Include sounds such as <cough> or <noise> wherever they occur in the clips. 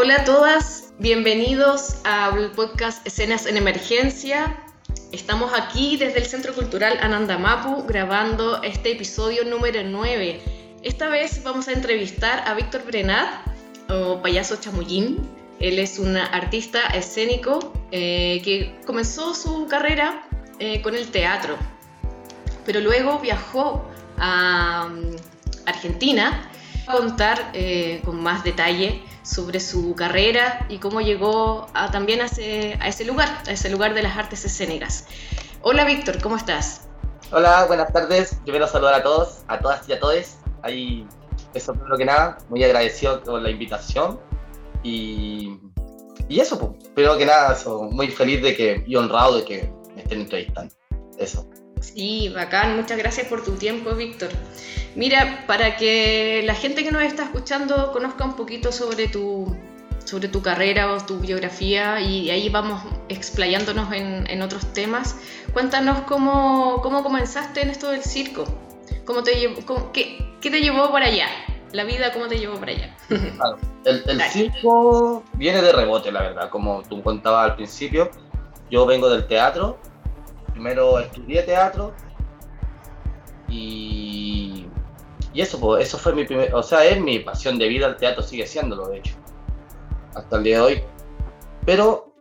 Hola a todas, bienvenidos al podcast Escenas en Emergencia. Estamos aquí desde el Centro Cultural Anandamapu grabando este episodio número 9. Esta vez vamos a entrevistar a Víctor Brenat, o payaso chamullín. Él es un artista escénico eh, que comenzó su carrera eh, con el teatro, pero luego viajó a um, Argentina a contar eh, con más detalle sobre su carrera y cómo llegó también a ese, lugar, a ese lugar de las artes escénicas. Hola Víctor, ¿cómo estás? Hola, buenas tardes. Primero saludar a todos, a todas y a todos. Ahí, eso primero que nada, muy agradecido por la invitación. Y, y eso, pues, primero que nada, muy feliz de que, y honrado de que me estén entrevistando. Eso. Sí, bacán. Muchas gracias por tu tiempo, Víctor. Mira, para que la gente que nos está escuchando conozca un poquito sobre tu, sobre tu carrera o tu biografía y ahí vamos explayándonos en, otros temas, cuéntanos cómo, cómo, comenzaste en esto del circo. ¿Cómo te qué, qué, te llevó para allá? La vida, ¿cómo te llevó para allá? <laughs> Claro, el, el circo viene de rebote, la verdad, como tú contabas al principio. Yo vengo del teatro, primero estudié teatro y y eso, pues, eso fue mi primer, o sea, es mi pasión de vida, el teatro sigue siéndolo, de hecho, hasta el día de hoy. Pero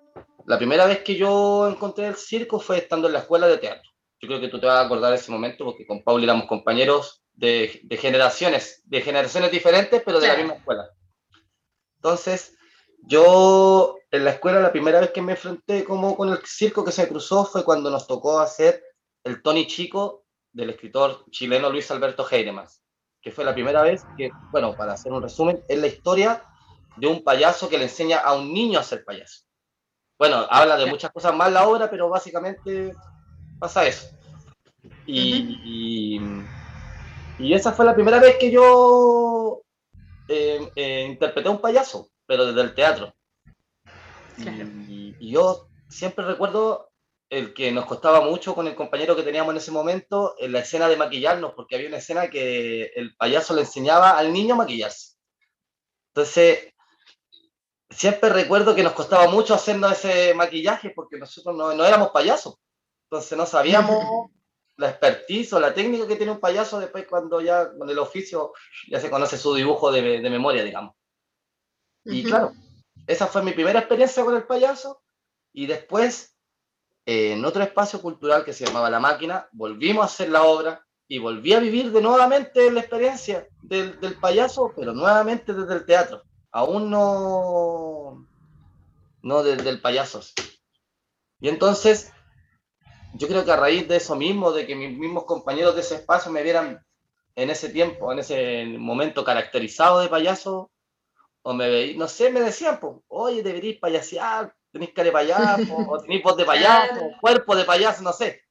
la primera vez que yo encontré el circo fue estando en la escuela de teatro. Yo creo que tú te vas a acordar de ese momento porque con Paul éramos compañeros de, de generaciones, de generaciones diferentes, pero de la misma escuela. Entonces, yo en la escuela la primera vez que me enfrenté como con el circo que se cruzó fue cuando nos tocó hacer el Tony Chico del escritor chileno Luis Alberto Heinemann que fue la primera vez que, bueno, para hacer un resumen, es la historia de un payaso que le enseña a un niño a ser payaso. Bueno, habla de muchas cosas más la obra, pero básicamente pasa eso. Y, y, esa fue la primera vez que yo eh, eh, interpreté a un payaso, pero desde el teatro. y, yo siempre recuerdo el que nos costaba mucho con el compañero que teníamos en ese momento en la escena de maquillarnos, porque había una escena que el payaso le enseñaba al niño a maquillarse. Entonces, siempre recuerdo que nos costaba mucho hacernos ese maquillaje porque nosotros no, no éramos payasos. Entonces no sabíamos <laughs> la expertise o la técnica que tiene un payaso después cuando ya con el oficio ya se conoce su dibujo de, de memoria, digamos. Y claro, esa fue mi primera experiencia con el payaso y después en otro espacio cultural que se llamaba La Máquina, volvimos a hacer la obra y volví a vivir de nuevamente la experiencia del, del payaso, pero nuevamente desde el teatro. Aún no, no desde el payaso. Y entonces, yo creo que a raíz de eso mismo, de que mis mismos compañeros de ese espacio me vieran en ese tiempo, en ese momento caracterizado de payaso, o me veían, no sé, me decían, pues, oye, deberías payasear, tenéis cara de payaso, o tenéis voz de payaso, cuerpo de payaso, no sé.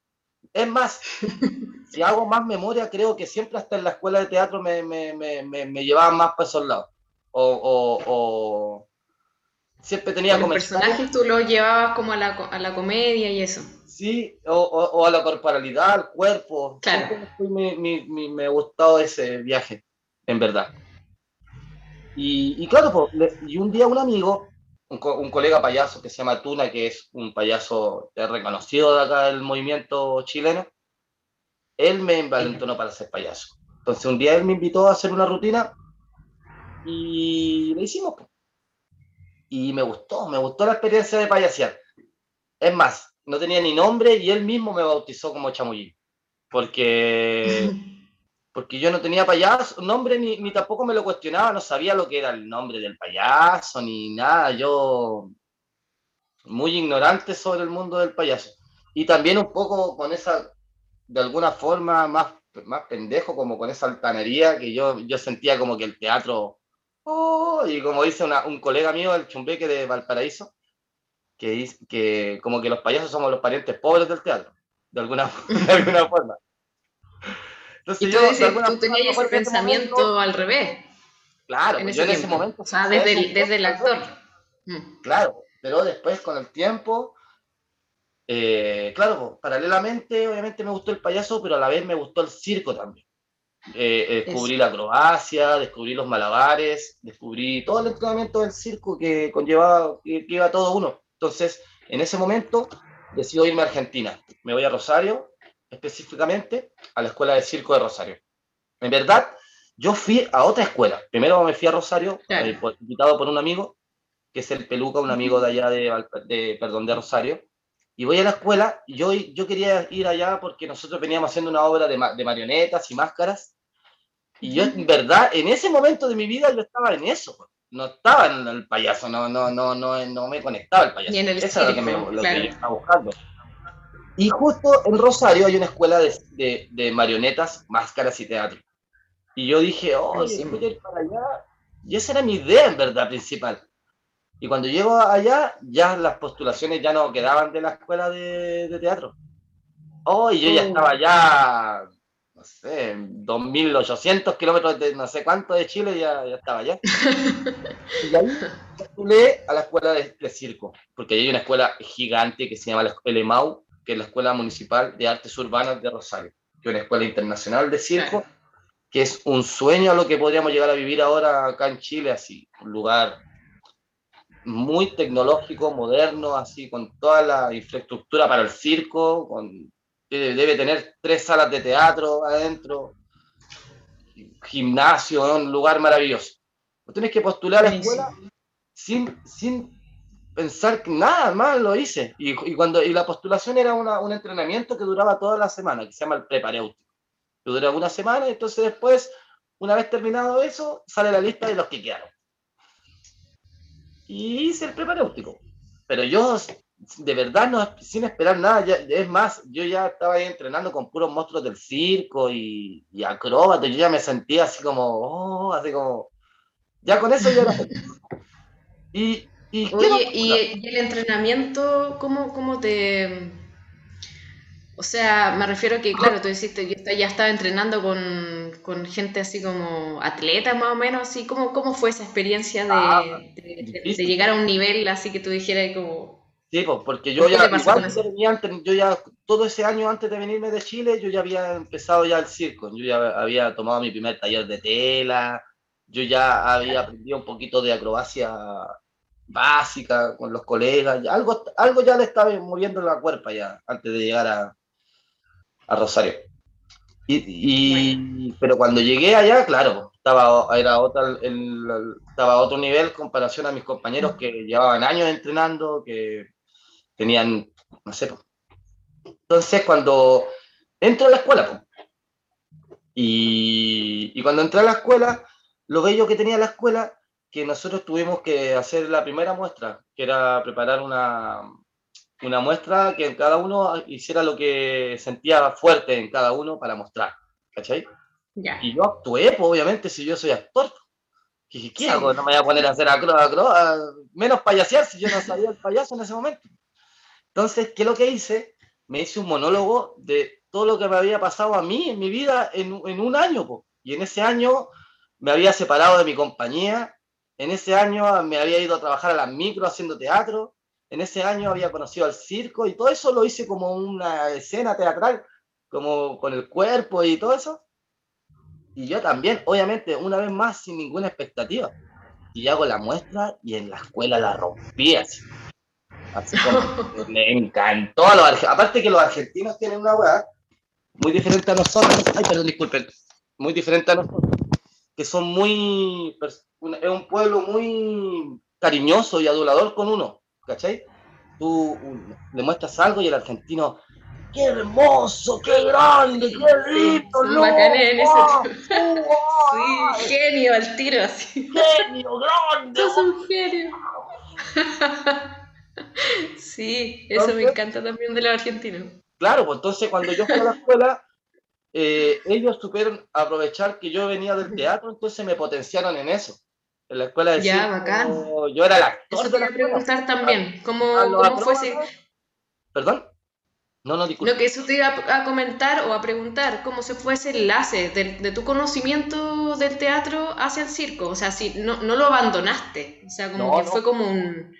Es más, <laughs> si hago más memoria, creo que siempre hasta en la escuela de teatro me, me, me, me llevaban más para esos lados. O, o, o siempre tenía como personajes tú los llevabas como a la, a la comedia y eso. Sí, o, o, a la corporalidad, al cuerpo. Claro. me, me, me, gustado ese viaje, en verdad. Y, y claro, pues, y un día un amigo un, colega payaso que se llama Tuna, que es un payaso reconocido de acá del movimiento chileno, él me envalentonó para ser payaso. Entonces un día él me invitó a hacer una rutina y le hicimos. Y me gustó, me gustó la experiencia de payasear. Es más, no tenía ni nombre y él mismo me bautizó como chamullín. Porque <laughs> porque yo no tenía payaso, nombre ni, ni, tampoco me lo cuestionaba, no sabía lo que era el nombre del payaso ni nada, yo muy ignorante sobre el mundo del payaso. Y también un poco con esa, de alguna forma, más, más pendejo, como con esa altanería que yo, yo sentía como que el teatro, oh, y como dice un colega mío, el chumbeque de Valparaíso, que, que como que los payasos somos los parientes pobres del teatro, de alguna, <laughs> de alguna forma y tú, dices, tú tenías ese pensamiento al revés. Claro, en yo en ese momento. O sea, desde el, desde el actor. Mm. Claro, pero después con el tiempo, eh, claro, paralelamente, obviamente me gustó el payaso, pero a la vez me gustó el circo también. Eh, descubrí la acrobacia, descubrí los malabares, descubrí todo el entrenamiento del circo que conllevaba, que, que iba todo uno. Entonces, en ese momento, decido irme a Argentina. Me voy a Rosario, específicamente a la Escuela de Circo de Rosario. En verdad, yo fui a otra escuela. Primero me fui a Rosario, eh, invitado por un amigo, que es el Peluca, un amigo de allá de, perdón, de Rosario. Y voy a la escuela, y yo, yo quería ir allá porque nosotros veníamos haciendo una obra de, de marionetas y máscaras. Y yo, en verdad, en ese momento de mi vida, yo estaba en eso. No estaba en el payaso, no, no, no, no, no me conectaba el payaso. en el eso es lo que, me, lo que yo estaba buscando. Y justo en Rosario hay una escuela de, de, marionetas, máscaras y teatro. Y yo dije, oh, sí. voy a ir para allá. Y esa era mi idea, en verdad, principal. Y cuando llego allá, ya las postulaciones ya no quedaban de la escuela de, de teatro. Oh, y yo ya oh. estaba allá, no sé, 2.800 kilómetros de no sé cuánto de Chile, ya, ya estaba allá. <laughs> y ahí postulé a la escuela de, de, circo, porque hay una escuela gigante que se llama el EMAU, que es la Escuela Municipal de Artes Urbanas de Rosario, que es una escuela internacional de circo, que es un sueño a lo que podríamos llegar a vivir ahora acá en Chile, así, un lugar muy tecnológico, moderno, así, con toda la infraestructura para el circo, con, debe, tener tres salas de teatro adentro, gimnasio, un lugar maravilloso. tienes que postular a la escuela sin, sin pensar que nada más lo hice. Y, y cuando, y la postulación era una, un entrenamiento que duraba toda la semana, que se llama el preparéutico. Que dura una semana y entonces después, una vez terminado eso, sale la lista de los que quedaron. Y hice el preparéutico. Pero yo, de verdad, no, sin esperar nada, es más, yo ya estaba ahí entrenando con puros monstruos del circo y, y acróbatas, yo ya me sentía así como, oh, así como, ya con eso ya era... Y, ¿Y, Oye, ¿y, el entrenamiento, cómo, cómo te...? O sea, me refiero a que, claro, tú dijiste, yo ya estaba entrenando con, con gente así como atleta más o menos, así, ¿cómo, cómo fue esa experiencia de, ah, de, llegar a un nivel así que tú dijeras como... Sí, porque yo ya, igual, yo ya, todo ese año antes de venirme de Chile, yo ya había empezado ya el circo, yo ya había tomado mi primer taller de tela, yo ya había aprendido un poquito de acrobacia básica con los colegas, algo, algo ya le estaba moviendo la cuerpa ya antes de llegar a, Rosario. Y, pero cuando llegué allá, claro, estaba, era otra, el, estaba a otro nivel en comparación a mis compañeros que llevaban años entrenando, que tenían, no sé. Entonces, cuando entro a la escuela, y, y cuando entré a la escuela, lo bello que tenía la escuela que nosotros tuvimos que hacer la primera muestra, que era preparar una, una muestra que cada uno hiciera lo que sentía fuerte en cada uno para mostrar, ¿cachai? Y yo actué, pues, obviamente, si yo soy actor. ¿Qué, qué hago? No me voy a poner a hacer acro, acro, menos payasear si yo no sabía el payaso en ese momento. Entonces, ¿qué es lo que hice? Me hice un monólogo de todo lo que me había pasado a mí en mi vida en, en un año, pues. y en ese año me había separado de mi compañía, en ese año me había ido a trabajar a la micro haciendo teatro. En ese año había conocido al circo y todo eso lo hice como una escena teatral, como con el cuerpo y todo eso. Y yo también, obviamente, una vez más, sin ninguna expectativa. Y hago la muestra y en la escuela la rompí así. Así como <laughs> me encantó a los Aparte que los argentinos tienen una weá muy diferente a nosotros. Ay, perdón, disculpen. Muy diferente a nosotros. Que son muy es un pueblo muy cariñoso y adulador con uno, ¿cachai? Tú le muestras algo y el argentino, ¡qué hermoso, qué grande, qué lindo! no, ¡Oh, sí, genio al tiro, así. ¡Genio, grande! Es un genio. <laughs> sí, eso me encanta también de los argentinos. Claro, pues entonces cuando yo fui a la escuela, eh, ellos supieron aprovechar que yo venía del teatro, entonces me potenciaron en eso en la escuela de ya, bacán. yo era el actor Eso te a preguntar también, ¿cómo, cómo fue ese... ¿Perdón? No, no, disculpe. Lo que eso te iba a comentar o a preguntar, ¿cómo se fue ese enlace de, de tu conocimiento del teatro hacia el circo? O sea, si no, no lo abandonaste, o sea, como que fue como un...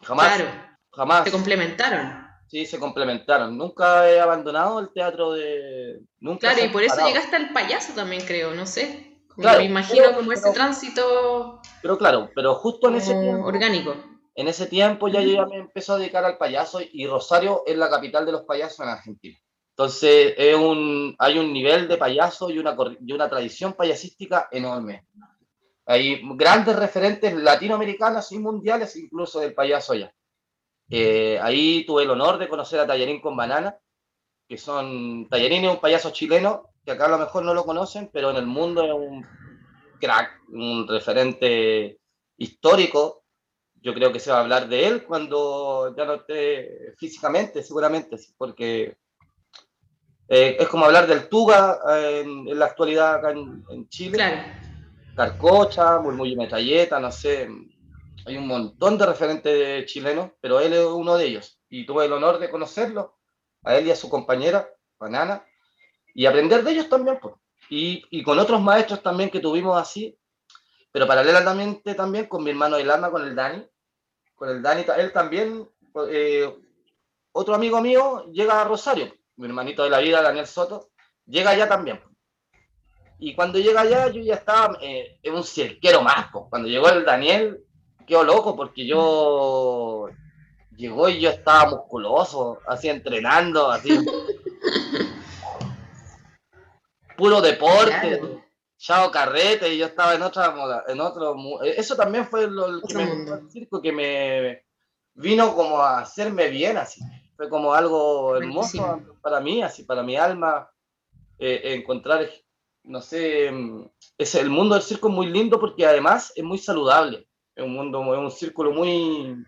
Jamás, claro, jamás. Te complementaron. Sí, se complementaron. Nunca he abandonado el teatro de... Nunca claro, y por eso llegaste al payaso también, creo, no sé. Me imagino como ese tránsito... Pero claro, pero justo en ese tiempo... Orgánico. En ese tiempo ya yo ya me empezó a dedicar al payaso y Rosario es la capital de los payasos en Argentina. Entonces es un, hay un nivel de payaso y una, y una tradición payasística enorme. Hay grandes referentes latinoamericanos y mundiales incluso del payaso allá. Eh, ahí tuve el honor de conocer a Tallarín con Banana, que son... Tallarín es un payaso chileno, que acá a lo mejor no lo conocen, pero en el mundo es un crack, un referente histórico. Yo creo que se va a hablar de él cuando ya no esté físicamente, seguramente, porque eh, es como hablar del Tuga eh, en, la actualidad acá en, Chile. Claro. Carcocha, Murmullo Metralleta, no sé. Hay un montón de referentes chilenos, pero él es uno de ellos. Y tuve el honor de conocerlo, a él y a su compañera, Banana, y aprender de ellos también. Pues. Y, y, con otros maestros también que tuvimos así, pero paralelamente también con mi hermano El Alma, con el Dani. Con el Dani, él también, eh, otro amigo mío, llega a Rosario mi hermanito de la vida, Daniel Soto, llega allá también. Y cuando llega allá, yo ya estaba eh, en un cirquero más. Cuando llegó el Daniel, quedó loco porque yo llegó y yo estaba musculoso, así entrenando, así. Puro deporte, chao carrete, y yo estaba en otra en otro eso también fue lo, que me el circo que me vino como a hacerme bien así fue como algo hermoso para mí, así para mi alma, eh, encontrar, no sé, es el mundo del circo es muy lindo porque además es muy saludable, es un mundo, es un círculo muy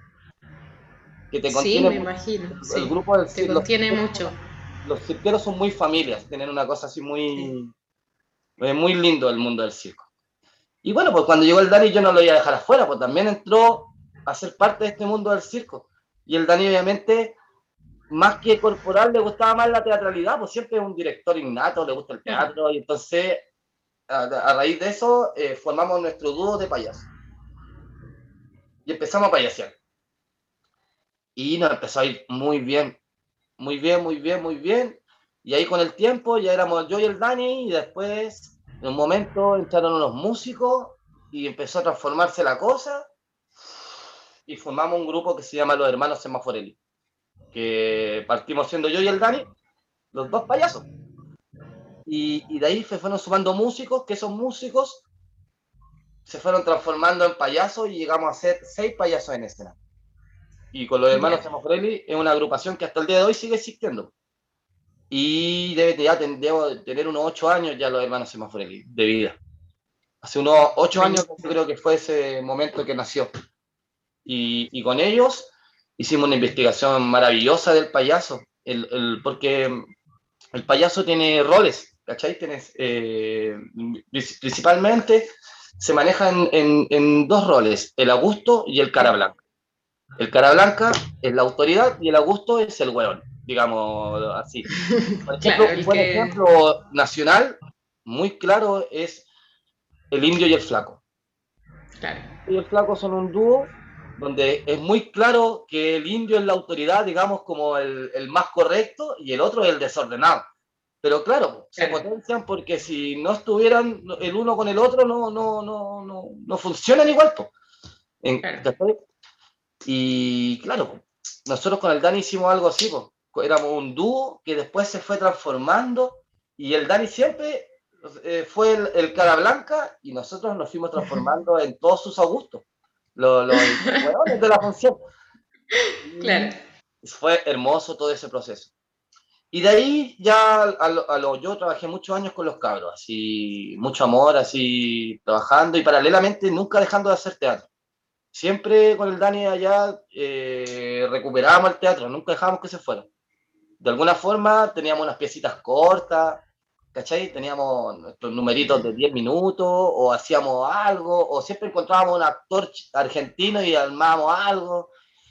que te contiene. Sí, me imagino. El grupo del circo. contiene mucho. Los cirqueros son muy familias, tienen una cosa así muy, es muy lindo el mundo del circo. Y bueno, pues cuando llegó el Dani yo no lo iba a dejar afuera, pues también entró a ser parte de este mundo del circo. Y el Dani obviamente más que corporal, le gustaba más la teatralidad, pues siempre es un director innato, le gusta el teatro, y entonces a, raíz de eso eh, formamos nuestro dúo de payasos. Y empezamos a payasear. Y nos empezó a ir muy bien, muy bien, muy bien, muy bien. Y ahí con el tiempo ya éramos yo y el Dani, y después en un momento entraron unos músicos y empezó a transformarse la cosa. Y formamos un grupo que se llama Los Hermanos Semaforelli que partimos siendo yo y el Dani, los dos payasos. Y, y de ahí se fueron sumando músicos, que esos músicos se fueron transformando en payasos y llegamos a ser seis payasos en escena. Y con los hermanos Semofrelli es una agrupación que hasta el día de hoy sigue existiendo. Y debe ya tener unos ocho años ya los hermanos Semofrelli de vida. Hace unos ocho años creo que fue ese momento que nació. Y, y con ellos hicimos una investigación maravillosa del payaso, el, el, porque el payaso tiene roles, ¿cachai? Tienes, eh, principalmente se maneja en, en, dos roles, el Augusto y el cara blanca. El cara blanca es la autoridad y el Augusto es el hueón, digamos así. <laughs> Por ejemplo, un buen ejemplo nacional, muy claro, es el indio y el flaco. Claro. Y el flaco son un dúo donde es muy claro que el indio es la autoridad, digamos, como el, el más correcto y el otro es el desordenado. Pero claro, se potencian porque si no estuvieran el uno con el otro, no, no, no, no, no funcionan igual. En, Y claro, nosotros con el Dani hicimos algo así, éramos un dúo que después se fue transformando y el Dani siempre eh, fue el, el, cara blanca y nosotros nos fuimos <laughs> transformando en todos sus augustos los, de la función. Claro. Fue hermoso todo ese proceso. Y de ahí ya a lo, yo trabajé muchos años con los cabros, así, mucho amor, así, trabajando y paralelamente nunca dejando de hacer teatro. Siempre con el Dani allá eh, recuperábamos el teatro, nunca dejábamos que se fuera. De alguna forma teníamos unas piecitas cortas, ¿cachai? Teníamos nuestros numeritos de 10 minutos, o hacíamos algo, o siempre encontrábamos un actor argentino y armábamos algo.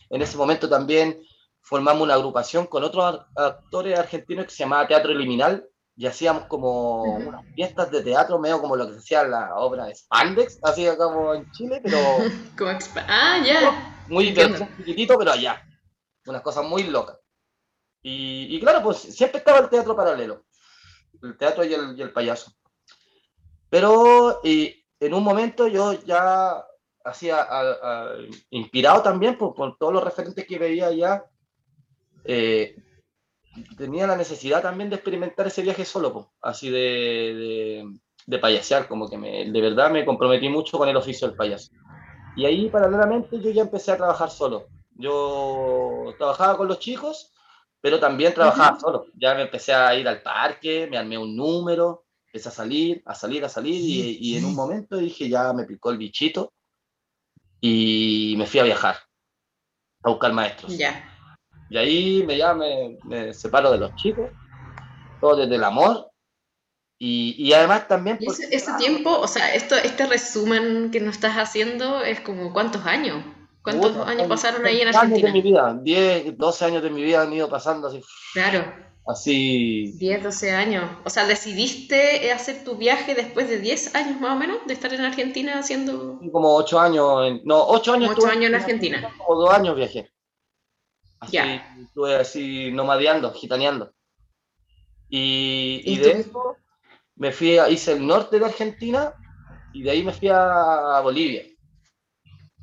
En ese momento también formamos una agrupación con otros actores argentinos que se llamaba Teatro Liminal, y hacíamos como unas fiestas de teatro, medio como lo que se hacía la obra de Spandex, así como en Chile, pero... <laughs> ah, ya. Muy chiquitito, pero allá. Unas cosas muy locas. Y, claro, pues siempre estaba el teatro paralelo, el teatro y el, payaso. Pero en un momento yo ya hacía, inspirado también por, todos los referentes que veía ya, eh, tenía la necesidad también de experimentar ese viaje solo, así de, de, payasear, como que me, de verdad me comprometí mucho con el oficio del payaso. Y ahí paralelamente yo ya empecé a trabajar solo. Yo trabajaba con los chicos, pero también trabajaba solo. Ya me empecé a ir al parque, me armé un número, empecé a salir, a salir, a salir, y, y en un momento dije, ya me picó el bichito, y me fui a viajar, a buscar maestros. Ya. Y ahí me, ya me, separo de los chicos, todo desde el amor. Y, y además también... ese, tiempo, o sea, esto, este resumen que nos estás haciendo es como cuántos años. ¿Cuántos años pasaron ahí en Argentina? Años de mi vida, 10, 12 años de mi vida han ido pasando así. Claro. Así. 10, 12 años. O sea, decidiste hacer tu viaje después de 10 años más o menos de estar en Argentina haciendo. Como 8 años. no, 8 años. 8 años en Argentina. Como 2 años viajé. Así, Estuve así nomadeando, gitaneando. Y, y, de eso me fui, a, hice el norte de Argentina y de ahí me fui a Bolivia.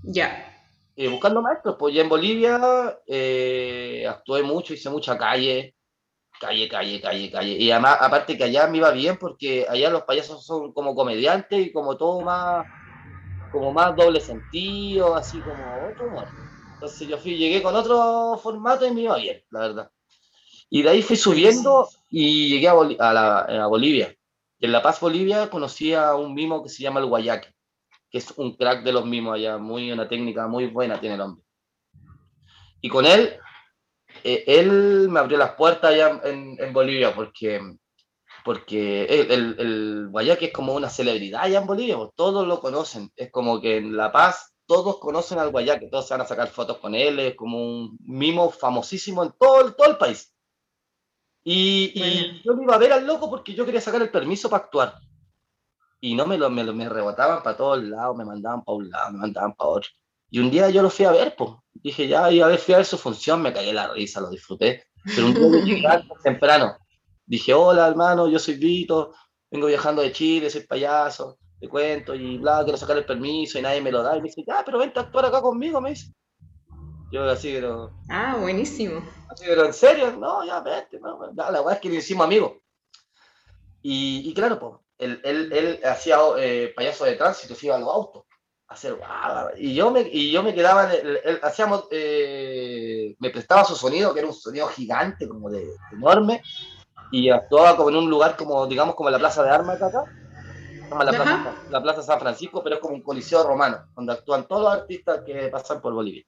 Ya. Eh, buscando maestros, pues ya en Bolivia eh, actué mucho, hice mucha calle, calle, calle, calle, calle. Y además, aparte que allá me iba bien porque allá los payasos son como comediantes y como todo más, como más doble sentido, así como otro humor. Entonces yo fui, llegué con otro formato y me iba bien, la verdad. Y de ahí fui subiendo y llegué a, a, Bolivia. Y en La Paz, Bolivia, conocí a un mimo que se llama el Guayaque, que es un crack de los mimos allá, muy, una técnica muy buena tiene el hombre. Y con él, eh, él me abrió las puertas allá en, en Bolivia porque, porque el, el, el, Guayaque es como una celebridad allá en Bolivia, pues, todos lo conocen. Es como que en La Paz todos conocen al Guayaque, todos se van a sacar fotos con él, es como un mimo famosísimo en todo, el, todo el país. Y, y yo me iba a ver al loco porque yo quería sacar el permiso para actuar. Y no me lo, me, me rebotaban para todos lados, me mandaban para un lado, me mandaban para otro. Y un día yo lo fui a ver, pues. Dije, ya, iba a ver, fui a ver su función, me cagué la risa, lo disfruté. Pero un día llegué <laughs> temprano. Dije, hola, hermano, yo soy Vito, vengo viajando de Chile, soy payaso te cuento y bla, quiero sacar el permiso y nadie me lo da. Y me dice, ya, pero vente a actuar acá conmigo, me dice. Yo así, pero... Ah, buenísimo. Así, pero en serio, no, ya, vete, no, la verdad es que le hicimos amigos. Y, y claro, pues, él, él, él hacía eh, payaso de tránsito, se iba a los autos a hacer y yo me y yo me quedaba él, hacíamos eh, me prestaba su sonido que era un sonido gigante como de enorme y actuaba como en un lugar como digamos como la plaza de armas acá la plaza, San Francisco, pero es como un coliseo romano, donde actúan todos los artistas que pasan por Bolivia.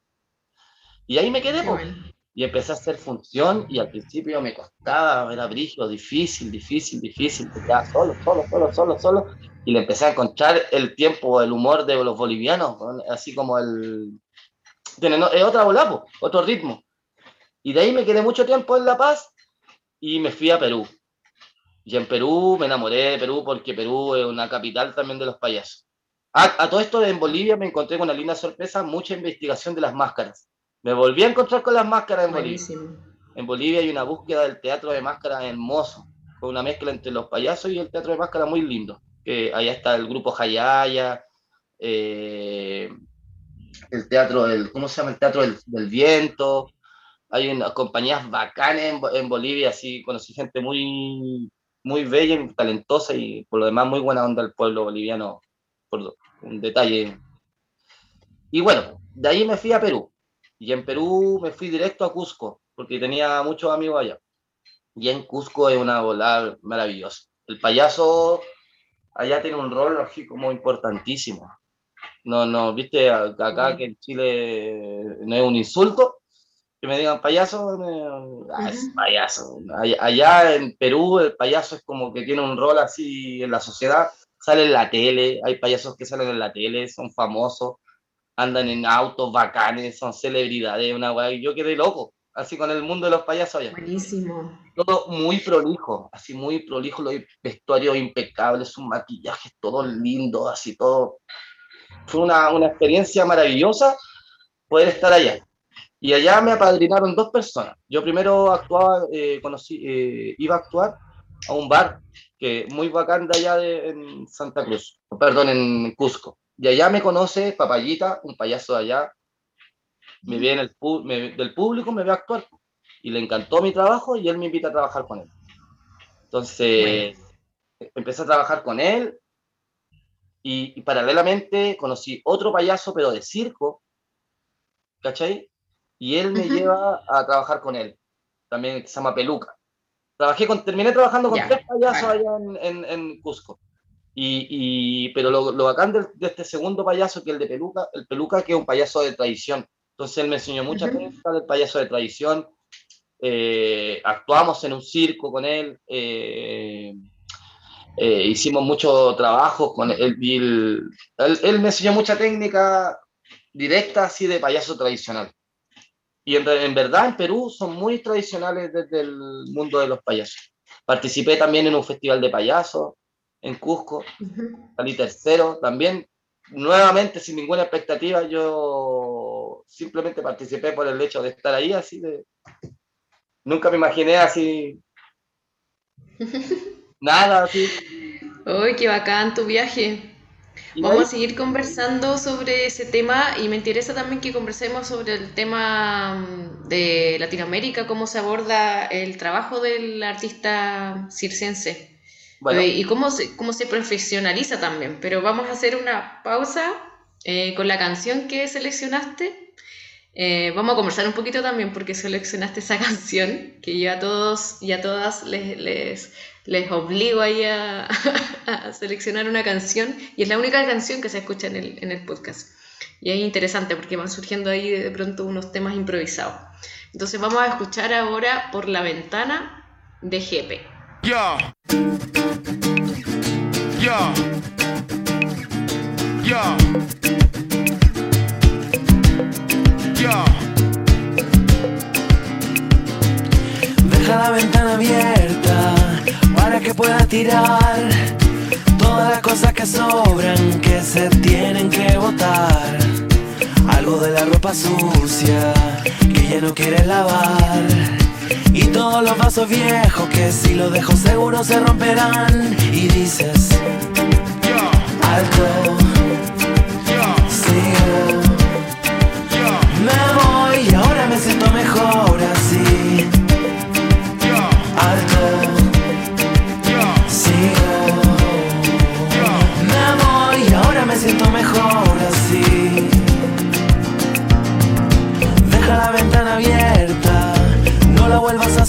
Y ahí me quedé, pues, y empecé a hacer función, y al principio me costaba, era brillo, difícil, difícil, difícil, ya solo, solo, solo, solo, solo, y le empecé a encontrar el tiempo, el humor de los bolivianos, así como el... Es otra bola, otro ritmo. Y de ahí me quedé mucho tiempo en La Paz y me fui a Perú. Y en Perú me enamoré de Perú porque Perú es una capital también de los payasos. A, todo esto en Bolivia me encontré con una linda sorpresa, mucha investigación de las máscaras. Me volví a encontrar con las máscaras en Bolivia. En Bolivia hay una búsqueda del teatro de máscaras hermoso, con una mezcla entre los payasos y el teatro de máscaras muy lindo. Que allá está el grupo Jayaya, eh, el teatro del, ¿cómo se llama? El teatro del, viento. Hay unas compañías bacanas en, en Bolivia, así conocí gente muy muy bella y talentosa y por lo demás muy buena onda el pueblo boliviano, por un detalle. Y bueno, de ahí me fui a Perú. Y en Perú me fui directo a Cusco, porque tenía muchos amigos allá. Y en Cusco es una volada maravillosa. El payaso allá tiene un rol así como importantísimo. No, no, viste acá que en Chile no es un insulto, que me digan payaso, ah, es payaso. Allá en Perú el payaso es como que tiene un rol así en la sociedad, sale en la tele, hay payasos que salen en la tele, son famosos, andan en autos bacanes, son celebridades, una guay. Yo quedé loco, así con el mundo de los payasos allá. Buenísimo. Todo muy prolijo, así muy prolijo, los vestuarios impecables, sus maquillajes, todo lindo, así todo. Fue una, una experiencia maravillosa poder estar allá. Y allá me apadrinaron dos personas. Yo primero actuaba, eh, conocí, eh, iba a actuar a un bar que muy bacán de allá en Santa Cruz, perdón, en Cusco. Y allá me conoce Papayita, un payaso allá. Me viene el, del público, me ve actuar. Y le encantó mi trabajo y él me invita a trabajar con él. Entonces, empecé a trabajar con él y, y, paralelamente conocí otro payaso, pero de circo, ¿cachai? Y él me lleva a trabajar con él, también que se llama Peluca. Trabajé con, terminé trabajando con tres payasos allá en, en, Cusco. Y, y, pero lo, lo bacán de, este segundo payaso, que el de Peluca, el Peluca, que es un payaso de tradición. Entonces él me enseñó mucha técnica del payaso de tradición. Eh, actuamos en un circo con él. Eh, eh, hicimos mucho trabajo con él, él, él, me enseñó mucha técnica directa así de payaso tradicional. Y en, verdad en Perú son muy tradicionales desde el mundo de los payasos. Participé también en un festival de payasos en Cusco, salí tercero también. Nuevamente, sin ninguna expectativa, yo simplemente participé por el hecho de estar ahí, así de... Nunca me imaginé así... <laughs> Nada, así. ¡Uy, qué bacán tu viaje! Vamos a seguir conversando sobre ese tema y me interesa también que conversemos sobre el tema mm, de Latinoamérica, cómo se aborda el trabajo del artista circense eh, y cómo se, cómo se profesionaliza también. Pero vamos a hacer una pausa eh, con la canción que seleccionaste. Eh, vamos a conversar un poquito también porque seleccionaste esa <laughs> canción que yo a todos y a todas les, les les obligo ahí <laughs> a, seleccionar una canción y es la única canción que se escucha en el, en el podcast. Y es interesante porque van surgiendo ahí de pronto unos temas improvisados. Entonces vamos a escuchar ahora por la ventana de Jepe. Ya. Ya. Ya. Ya. Deja la ventana abierta para que pueda tirar todas las cosas que sobran que se tienen que botar. Algo de la ropa sucia que ya no quieres lavar. Y todos los vasos viejos que si los dejo seguro se romperán. Y dices, alto,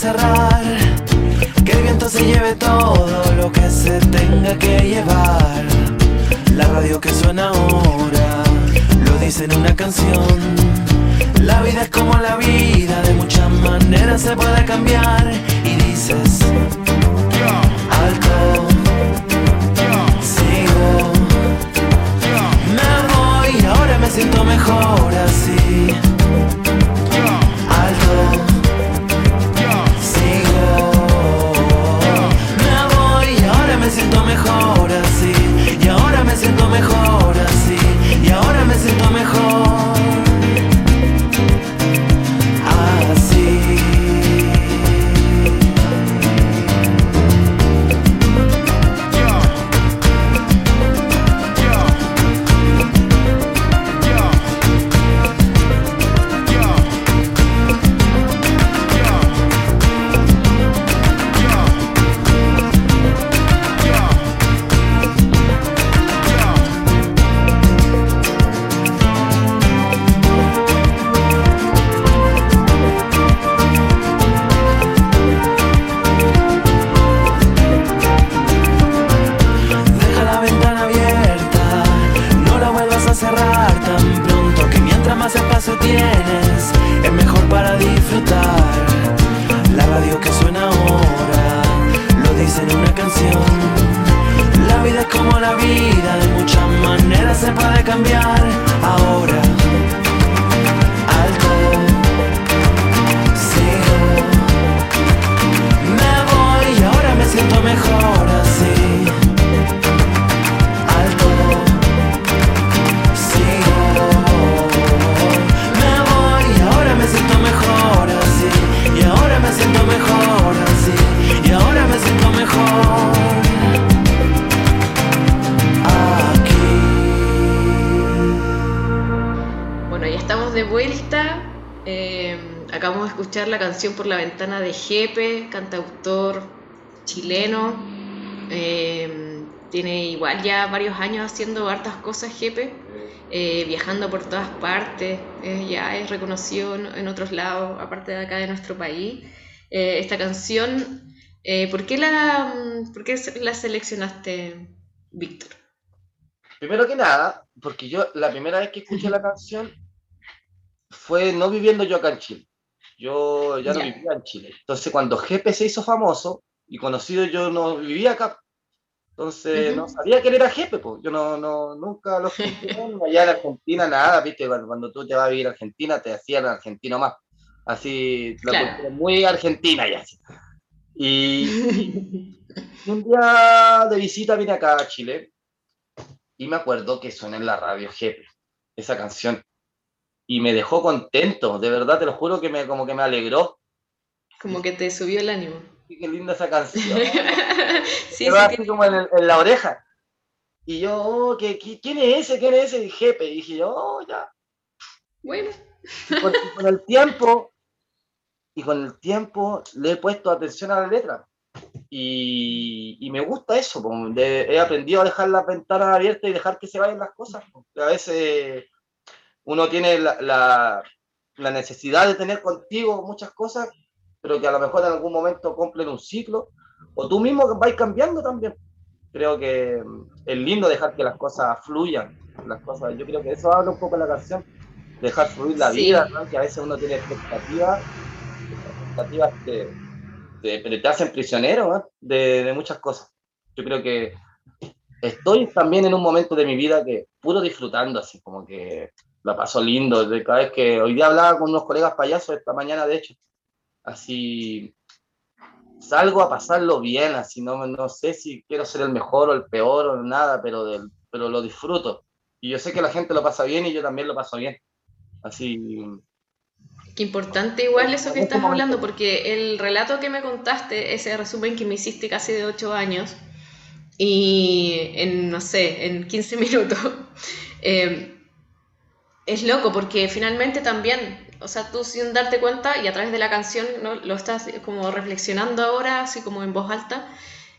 Que el viento se lleve todo lo que se tenga que llevar. La radio que suena ahora lo dice en una canción. La vida es como la vida, de muchas maneras se puede cambiar. Y dices, alto. me siento mejor así. Jepe, cantautor chileno. Eh, tiene igual ya varios años haciendo hartas cosas Jepe, eh, viajando por todas partes, ya es reconocido en, otros lados, aparte de acá de nuestro país. esta canción, ¿por, qué la, ¿por qué la seleccionaste, Víctor? Primero que nada, porque yo la primera vez que escuché la canción fue no viviendo yo acá en Chile. Yo ya no vivía en Chile. Entonces, cuando GP se hizo famoso y conocido, yo no vivía acá. Entonces, no sabía quién era Jepe, pues. Yo no, no, nunca lo <laughs> allá en Argentina, nada, viste, cuando, tú te vas a vivir a Argentina, te hacían argentino más. Así, la muy argentina ya. Y, un día de visita vine acá a Chile y me acuerdo que suena en la radio Jepe, esa canción y me dejó contento, de verdad te lo juro que me, como que me alegró. Como que te subió el ánimo. Qué linda esa canción. <laughs> sí, sí, así como en, la oreja. Y yo, oh, ¿qué, quién es ese? ¿Quién es ese? Jepe. Y dije yo, oh, ya. Bueno. Y con, el tiempo, y con el tiempo le he puesto atención a la letra. Y, y me gusta eso, he aprendido a dejar las ventanas abiertas y dejar que se vayan las cosas. A veces uno tiene la, necesidad de tener contigo muchas cosas, pero que a lo mejor en algún momento cumplen un ciclo, o tú mismo vais cambiando también. Creo que mm, es lindo dejar que las cosas fluyan, las cosas, yo creo que eso habla un poco la canción, dejar fluir la vida, que a veces uno tiene expectativas, expectativas de, de, te hacen prisionero de, de muchas cosas. Yo creo que estoy también en un momento de mi vida que puro disfrutando, así como que la paso lindo. De cada vez que hoy día hablaba con unos colegas payasos, esta mañana de hecho, así salgo a pasarlo bien, así no, no sé si quiero ser el mejor o el peor o nada, pero, del, pero lo disfruto. Y yo sé que la gente lo pasa bien y yo también lo paso bien. Así. Qué importante igual eso que este estás hablando, porque el relato que me contaste, ese resumen que me hiciste casi de ocho años, y en, no sé, en 15 minutos, <laughs> eh, es loco porque finalmente también, o sea, tú sin darte cuenta y a través de la canción ¿no? lo estás como reflexionando ahora, así como en voz alta,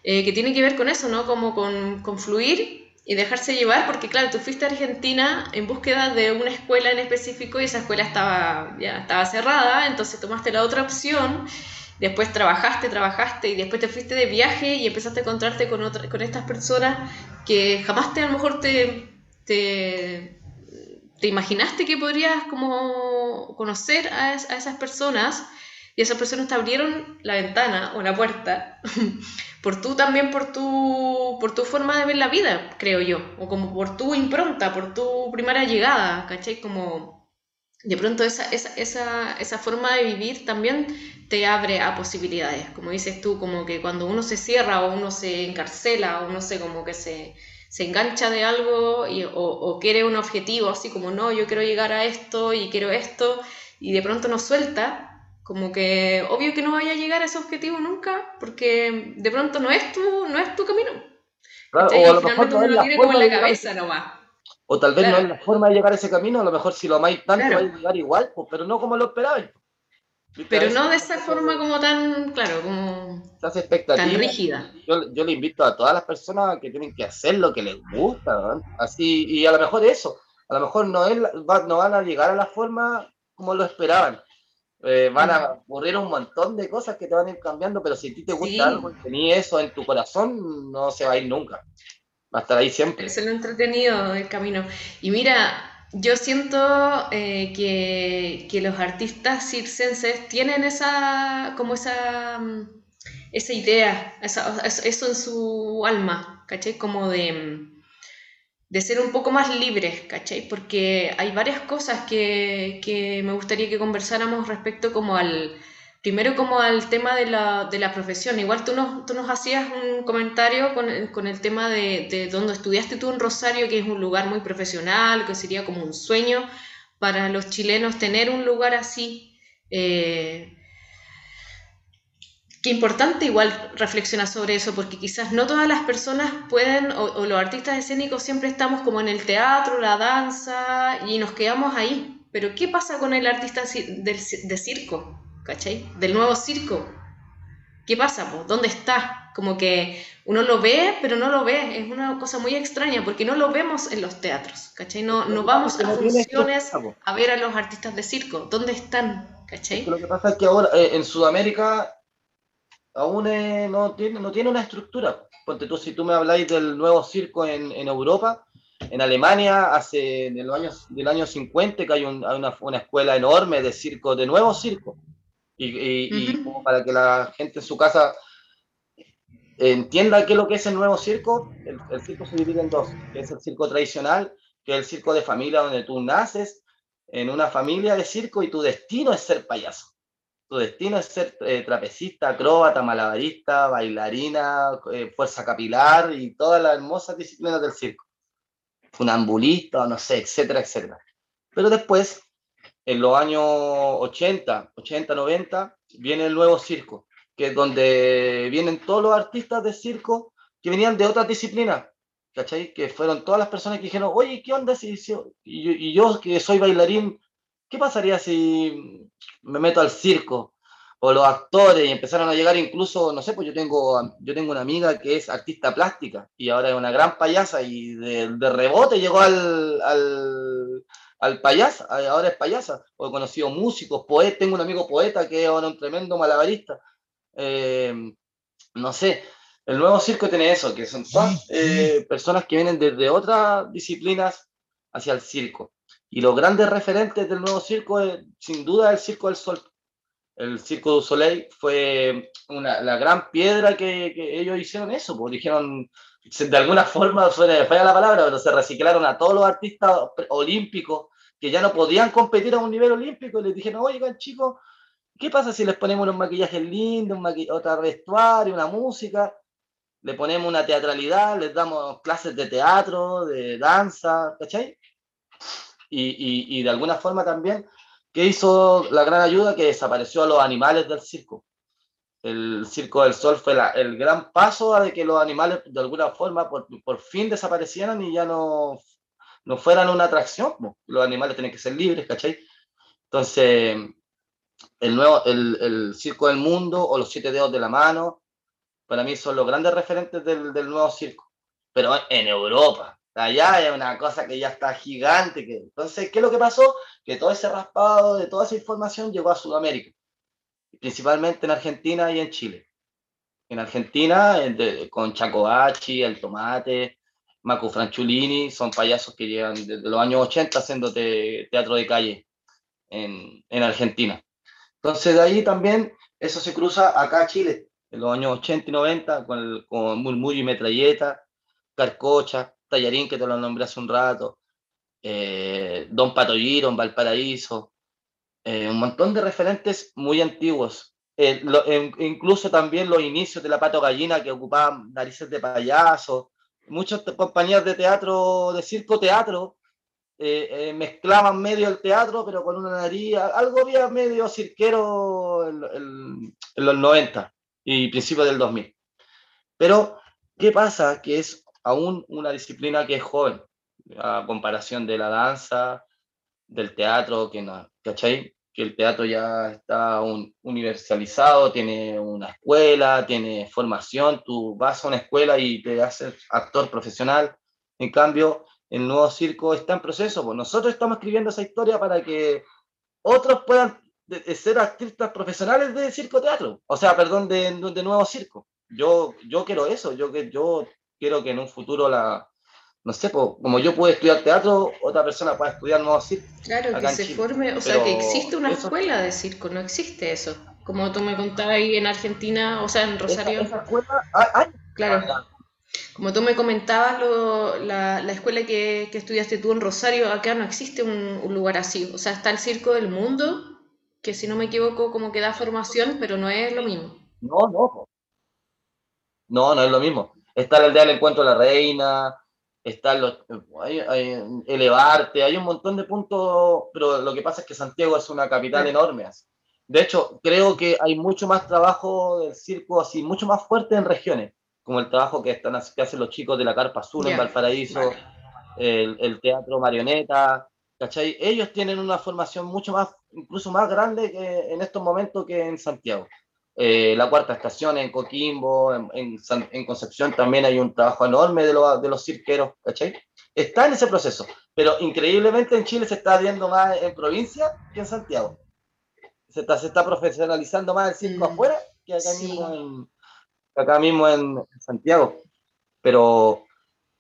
eh, que tiene que ver con eso, ¿no? Como con, fluir y dejarse llevar, porque claro, tú fuiste a Argentina en búsqueda de una escuela en específico y esa escuela estaba, ya estaba cerrada, entonces tomaste la otra opción, después trabajaste, trabajaste y después te fuiste de viaje y empezaste a encontrarte con, otra, con estas personas que jamás te a lo mejor te, te ¿Te imaginaste que podrías como conocer a, esas personas y esas personas te abrieron la ventana o la puerta <laughs> por tú también por tu por tu forma de ver la vida, creo yo, o como por tu impronta, por tu primera llegada, ¿cachai? Como de pronto esa, esa, esa, esa forma de vivir también te abre a posibilidades, como dices tú, como que cuando uno se cierra o uno se encarcela o no sé, como que se se engancha de algo y, o, quiere un objetivo, así como, no, yo quiero llegar a esto y quiero esto, y de pronto no suelta, como que obvio que no vaya a llegar a ese objetivo nunca, porque de pronto no es tu, no es tu camino. Claro, o a lo mejor no lo tiene como en la cabeza nomás. O tal vez no es la forma de llegar a ese camino, a lo mejor si lo amáis tanto va a llegar igual, pues, pero no como lo esperabais. Pero no de esa forma como tan, claro, como tan rígida. Yo, yo, le invito a todas las personas que tienen que hacer lo que les gusta, así, y a lo mejor eso, a lo mejor no, es, no van a llegar a la forma como lo esperaban. Eh, van a ocurrir un montón de cosas que te van a ir cambiando, pero si a ti te gusta algo y eso en tu corazón, no se va a ir nunca. Va a estar ahí siempre. Es lo entretenido del camino. Y mira, yo siento eh, que, los artistas circenses tienen esa, como esa, mm, esa idea, eso en su alma, ¿cachai? Como de, mm, de ser un poco más libres, ¿cachai? Porque hay varias cosas que, que me gustaría que conversáramos respecto como al, primero como al tema de la, de la profesión. Igual tú nos, tú nos hacías un comentario con, con el tema de, de donde estudiaste tú en Rosario, que es un lugar muy profesional, que sería como un sueño para los chilenos tener un lugar así. Eh, qué importante igual reflexionar sobre eso, porque quizás no todas las personas pueden, o, o, los artistas escénicos siempre estamos como en el teatro, la danza, y nos quedamos ahí pero ¿qué pasa con el artista de circo? ¿Cachai? Del nuevo circo. ¿Qué pasa? ¿Dónde está? Como que uno lo ve, pero no lo ve. Es una cosa muy extraña porque no lo vemos en los teatros, ¿cachai? No, no vamos a funciones a ver a los artistas de circo. ¿Dónde están? ¿cachai? Lo que pasa es que ahora eh, en Sudamérica aún eh, no, tiene, no tiene una estructura. Ponte tú, si tú me habláis del nuevo circo en, en Europa, en Alemania, hace en los años, del año 50, que hay, una, una, escuela enorme de circo, de nuevo circo. Y, para que la gente en su casa entienda qué es lo que es el nuevo circo, el, el, circo se divide en dos, que es el circo tradicional, que es el circo de familia donde tú naces en una familia de circo y tu destino es ser payaso. Tu destino es ser eh, trapecista, acróbata, malabarista, bailarina, eh, fuerza capilar y todas las hermosas disciplinas del circo. Funambulista, no sé, etcétera, etcétera. Pero después, en los años 80, 80, 90, viene el nuevo circo, que es donde vienen todos los artistas de circo que venían de otras disciplinas, ¿cachai? Que fueron todas las personas que dijeron, oye, ¿qué onda si, y, yo que soy bailarín, ¿qué pasaría si me meto al circo? O los actores y empezaron a llegar incluso, no sé, pues yo tengo, yo tengo una amiga que es artista plástica y ahora es una gran payasa y de, rebote llegó al, al, al payasa, ahora es payasa. O he conocido músicos, poetas, tengo un amigo poeta que es ahora un tremendo malabarista. Eh, no sé, el nuevo circo tiene eso, que son todas eh, personas que vienen desde otras disciplinas hacia el circo. Y los grandes referentes del nuevo circo es, sin duda, el Circo del Sol. El Circo du Soleil fue una, la gran piedra que, que, ellos hicieron eso, porque dijeron, de alguna forma, fue la palabra, pero se reciclaron a todos los artistas olímpicos que ya no podían competir a un nivel olímpico y les dijeron, oigan chicos, ¿qué pasa si les ponemos unos maquillajes lindos, un otra vestuario, una música? le ponemos una teatralidad, les damos clases de teatro, de danza, ¿cachai? Y, y, de alguna forma también, ¿qué hizo la gran ayuda? Que desapareció a los animales del circo. El Circo del Sol fue el gran paso a de que los animales de alguna forma por, por fin desaparecieran y ya no, no fueran una atracción. Los animales tienen que ser libres, ¿cachai? Entonces, el, nuevo, el, el Circo del Mundo o los Siete Dedos de la Mano para mí son los grandes referentes del, del nuevo circo, pero en Europa. Allá es una cosa que ya está gigante. Que... Entonces, ¿qué es lo que pasó? Que todo ese raspado de toda esa información llegó a Sudamérica, principalmente en Argentina y en Chile. En Argentina, con Chacoachi, El Tomate, Macu Franchulini, son payasos que llevan desde los años 80 haciendo teatro de calle en, en Argentina. Entonces, de ahí también eso se cruza acá a Chile en los años 80 y 90, con, el, con Murmullo y Metralleta, Carcocha, Tallarín, que te lo nombré hace un rato, eh, Don Patolliro en Valparaíso, eh, un montón de referentes muy antiguos. Eh, incluso también los inicios de la Pato Gallina que ocupaban narices de payaso. Muchas compañías de teatro, de circo teatro, mezclaban medio el teatro, pero con una nariz, algo había medio cirquero en los 90 y principios del 2000. Pero, ¿qué pasa? Que es aún una disciplina que es joven, a comparación de la danza, del teatro, que no, ¿cachai? Que el teatro ya está un, universalizado, tiene una escuela, tiene formación, tú vas a una escuela y te haces actor profesional. En cambio, el nuevo circo está en proceso, pues nosotros estamos escribiendo esa historia para que otros puedan ser artistas profesionales de circo teatro, o sea, perdón, de, de nuevo circo. Yo, yo quiero eso, yo, yo quiero que en un futuro la, no sé, como yo puedo estudiar teatro, otra persona pueda estudiar nuevo circo. Claro, que se forme, o sea, que existe una escuela de circo, no existe eso. Como tú me contabas ahí en Argentina, o sea, en Rosario. Esa, escuela, hay, claro. Como tú me comentabas, la, la, escuela que, que, estudiaste tú en Rosario, acá no existe un, un lugar así. O sea, está el Circo del Mundo, que si no me equivoco como que da formación, pero no es lo mismo. No, no. No, no es lo mismo. Está el día del encuentro de la reina, está los, hay, elevarte, hay un montón de puntos, pero lo que pasa es que Santiago es una capital enorme. De hecho, creo que hay mucho más trabajo del circo así, mucho más fuerte en regiones, como el trabajo que, están, que hacen los chicos de la Carpa Azul en Valparaíso, el, el, teatro marioneta, ¿cachai? Ellos tienen una formación mucho más, incluso más grande que en estos momentos que en Santiago. Eh, la cuarta estación en Coquimbo, en, en, Concepción también hay un trabajo enorme de, de los cirqueros, ¿cachai? Está en ese proceso, pero increíblemente en Chile se está viendo más en provincia que en Santiago. Se está, se está profesionalizando más el circo mm, afuera que acá mismo, en, acá mismo en, Santiago. Pero,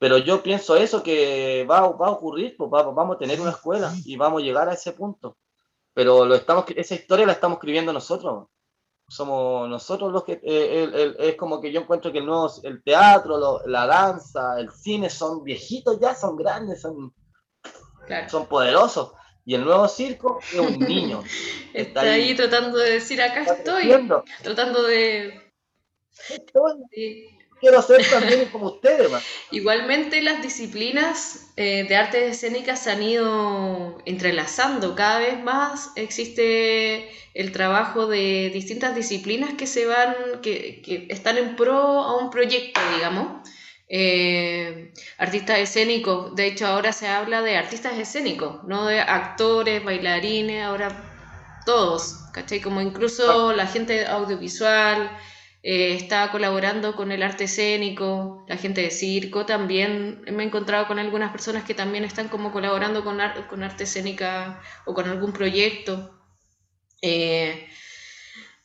pero yo pienso eso, que va, va a ocurrir, pues vamos a tener una escuela y vamos a llegar a ese punto. Pero lo estamos, esa historia la estamos escribiendo nosotros somos nosotros los que eh, es como que yo encuentro que el nuevo el teatro la danza el cine son viejitos ya son grandes son son poderosos. Y el nuevo circo es un <laughs> niño. Está, ahí, tratando de decir acá estoy tratando de quiero ser también como ustedes. Igualmente las disciplinas eh, de artes escénicas se han ido entrelazando. Cada vez más existe el trabajo de distintas disciplinas que se van, que, están en pro a un proyecto, digamos. Eh, artistas escénicos, de hecho ahora se habla de artistas escénicos, no de actores, bailarines, ahora todos, ¿cachai? Como incluso la gente audiovisual, eh, está colaborando con el arte escénico, la gente de circo también. Me he encontrado con algunas personas que también están como colaborando con, con arte escénica o con algún proyecto. Eh,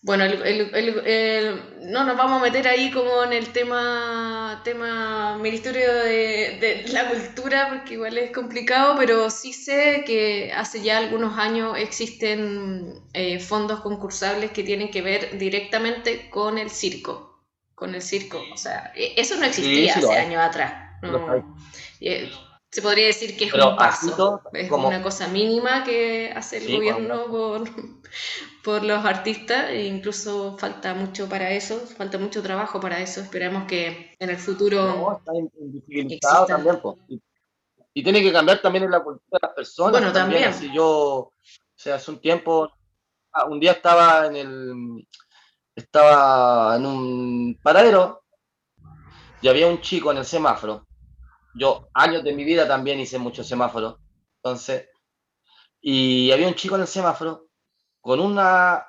bueno, no nos vamos a meter ahí como en el tema, tema Ministerio de, la Cultura, porque igual es complicado, pero sí sé que hace ya algunos años existen eh, fondos concursables que tienen que ver directamente con el circo, con el circo. O sea, e, eso no existía hace años atrás. Eh, se podría decir que es un paso, es una cosa mínima que hace el gobierno por por los artistas e incluso falta mucho para eso, falta mucho trabajo para eso. Esperamos que en el futuro. No, está invisibilizado también. Y, tiene que cambiar también en la cultura de las personas. Bueno, también. Si yo, o sea, hace un tiempo, ah, un día estaba en el. Estaba en un paradero y había un chico en el semáforo. Yo, años de mi vida también hice muchos semáforos. Entonces, y había un chico en el semáforo con una,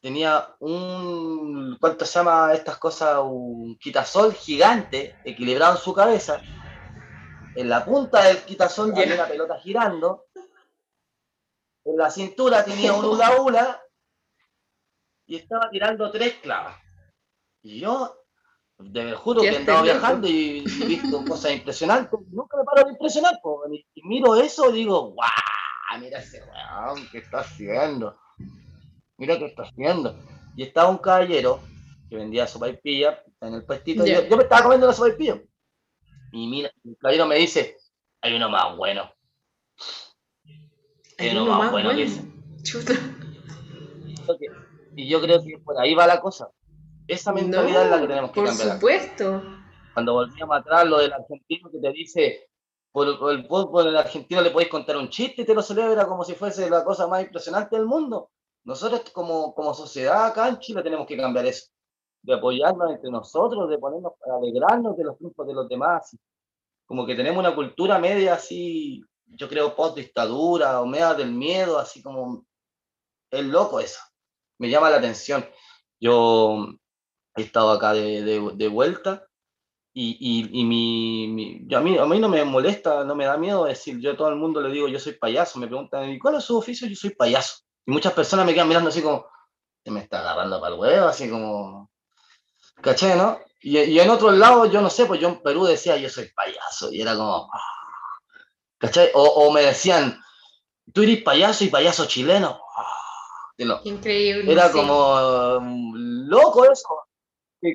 tenía un, ¿cuánto se llama estas cosas? Un quitasol gigante equilibrado en su cabeza. En la punta del quitasol tenía una pelota girando. En la cintura tenía un hula hula y estaba tirando tres clavas. Y yo, de juro que he andado viajando y he visto cosas impresionantes. Nunca me paro de impresionar. Y miro eso y digo, ¡guau! Ah, mira ese weón, ¿qué está haciendo? Mira qué está haciendo. Y estaba un caballero que vendía sopa y pilla en el puestito. Yo, me estaba comiendo la sopa y pilla. Y mira, el caballero me dice, hay uno más bueno. Hay, uno, más, bueno, que ese. Y yo creo que por ahí va la cosa. Esa mentalidad es la que tenemos que cambiar. Por supuesto. Cuando volvíamos atrás, lo del argentino que te dice, por, el fútbol argentino le podéis contar un chiste y te lo celebra como si fuese la cosa más impresionante del mundo. Nosotros como, como sociedad acá en Chile tenemos que cambiar eso, de apoyarnos entre nosotros, de ponernos alegrarnos de los triunfos de los demás. Como que tenemos una cultura media así, yo creo, post dictadura o media del miedo, así como es loco eso. Me llama la atención. Yo he estado acá de, de, de vuelta y, y, mi, a, mí, a mí no me molesta, no me da miedo decir, yo a todo el mundo le digo, yo soy payaso, me preguntan, ¿y cuál es su oficio? Yo soy payaso. Y muchas personas me quedan mirando así como, se me está agarrando para el huevo, así como, ¿caché, no? Y, y, en otro lado, yo no sé, pues yo en Perú decía, yo soy payaso, y era como, ah", ¿cachai? O, o, me decían, tú eres payaso y payaso chileno. Ah", Increíble. Era como, loco eso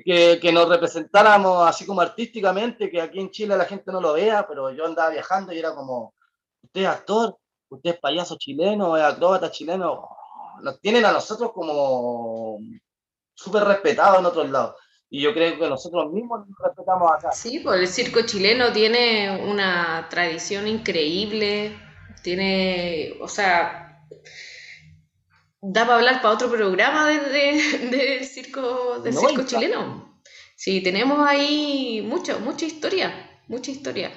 que, nos representáramos así como artísticamente, que aquí en Chile la gente no lo vea, pero yo andaba viajando y era como, usted es actor, usted es payaso chileno, es acróbata chileno, nos tienen a nosotros como súper respetados en otros lados. Y yo creo que nosotros mismos nos respetamos acá. Sí, pues el circo chileno tiene una tradición increíble, tiene, o sea, da para hablar para otro programa del <laughs> de, circo, del circo chileno. Sí, tenemos ahí mucho, mucha historia, mucha historia.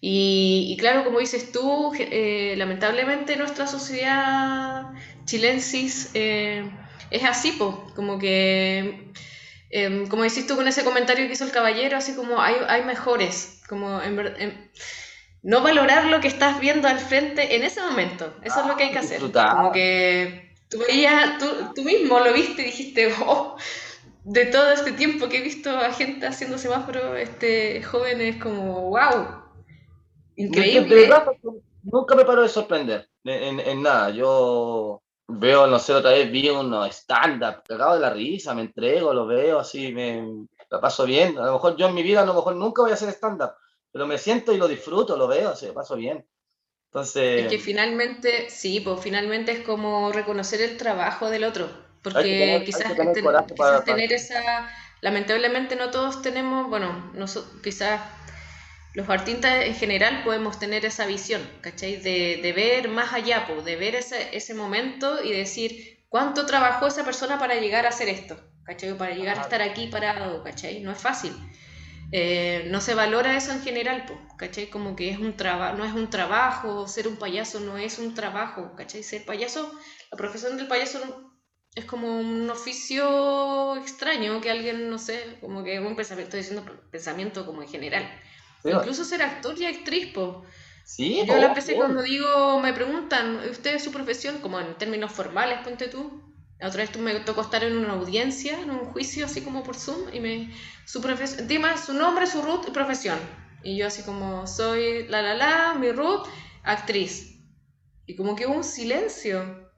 Y, claro, como dices tú, eh, lamentablemente nuestra sociedad chilensis eh, es así, po, como que, em, como decís tú con ese comentario que hizo el caballero, así como hay, hay mejores, como en, no valorar lo que estás viendo al frente en ese momento, eso es lo que hay que hacer. Como que tú veías, tú, tú mismo lo viste y dijiste, oh, de todo este tiempo que he visto a gente haciendo semáforo, este, jóvenes como, wow, increíble. nunca me paro de sorprender en, nada. Yo veo, no sé, otra vez vi unos stand-up, cagado de la risa, me entrego, lo veo así, me la paso bien. A lo mejor yo en mi vida, a lo mejor nunca voy a hacer stand-up, pero me siento y lo disfruto, lo veo, así, lo paso bien. Entonces... Es que finalmente, sí, pues finalmente es como reconocer el trabajo del otro porque quizás, tener, esa, lamentablemente no todos tenemos, bueno, no, quizás los artistas en general podemos tener esa visión, ¿cachai? De, de ver más allá, de ver ese, ese momento y decir cuánto trabajó esa persona para llegar a hacer esto, ¿cachai? Para llegar a estar aquí parado, ¿cachai? No es fácil. Eh, no se valora eso en general, ¿cachai? Como que es un trabajo, no es un trabajo, ser un payaso no es un trabajo, ¿cachai? Ser payaso, la profesión del payaso es como un oficio extraño que alguien, no sé, como que un pensamiento, estoy diciendo pensamiento como en general. Incluso ser actor y actriz, po. Sí, Yo la empecé cuando digo, me preguntan, ¿usted es su profesión? Como en términos formales, ponte tú. La otra vez me tocó estar en una audiencia, en un juicio, así como por Zoom, y me. Su profesión. Dime su nombre, su root y profesión. Y yo, así como, soy la la la, mi root, actriz. Y como que hubo un silencio.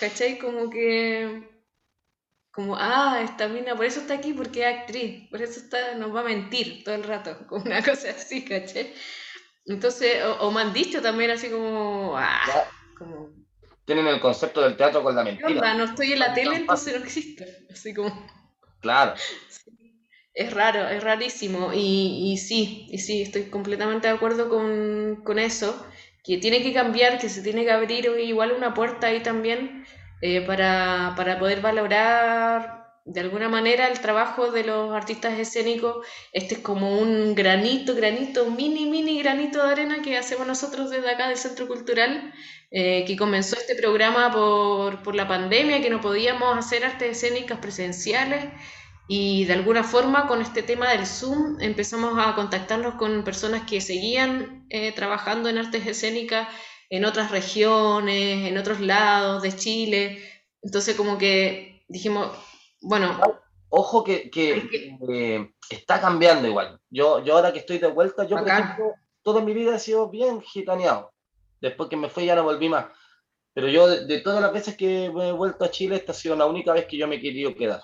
¿Cachai? Como que. Como, ah, esta mina, por eso está aquí, porque es actriz, por eso está, nos va a mentir todo el rato, <laughs> como una cosa así, ¿cachai? Entonces, o, me han dicho también así como, ah, como... Tienen el concepto del teatro con la mentira. No estoy en la tele, entonces no existe, así como... Claro. Es raro, es rarísimo, y, y, sí, y sí, estoy completamente de acuerdo con, con eso que tiene que cambiar, que se tiene que abrir igual una puerta ahí también eh, para, para, poder valorar de alguna manera el trabajo de los artistas escénicos. Este es como un granito, granito, mini, mini granito de arena que hacemos nosotros desde acá del Centro Cultural, eh, que comenzó este programa por, por la pandemia, que no podíamos hacer artes escénicas presenciales. Y de alguna forma con este tema del Zoom empezamos a contactarnos con personas que seguían eh, trabajando en artes escénicas en otras regiones, en otros lados de Chile. Entonces como que dijimos, bueno... Ojo que, que, eh, está cambiando igual. Yo, yo ahora que estoy de vuelta, yo por ejemplo, toda mi vida he sido bien gitaneado. Después que me fui ya no volví más. Pero yo de, todas las veces que me he vuelto a Chile, esta ha sido la única vez que yo me he querido quedar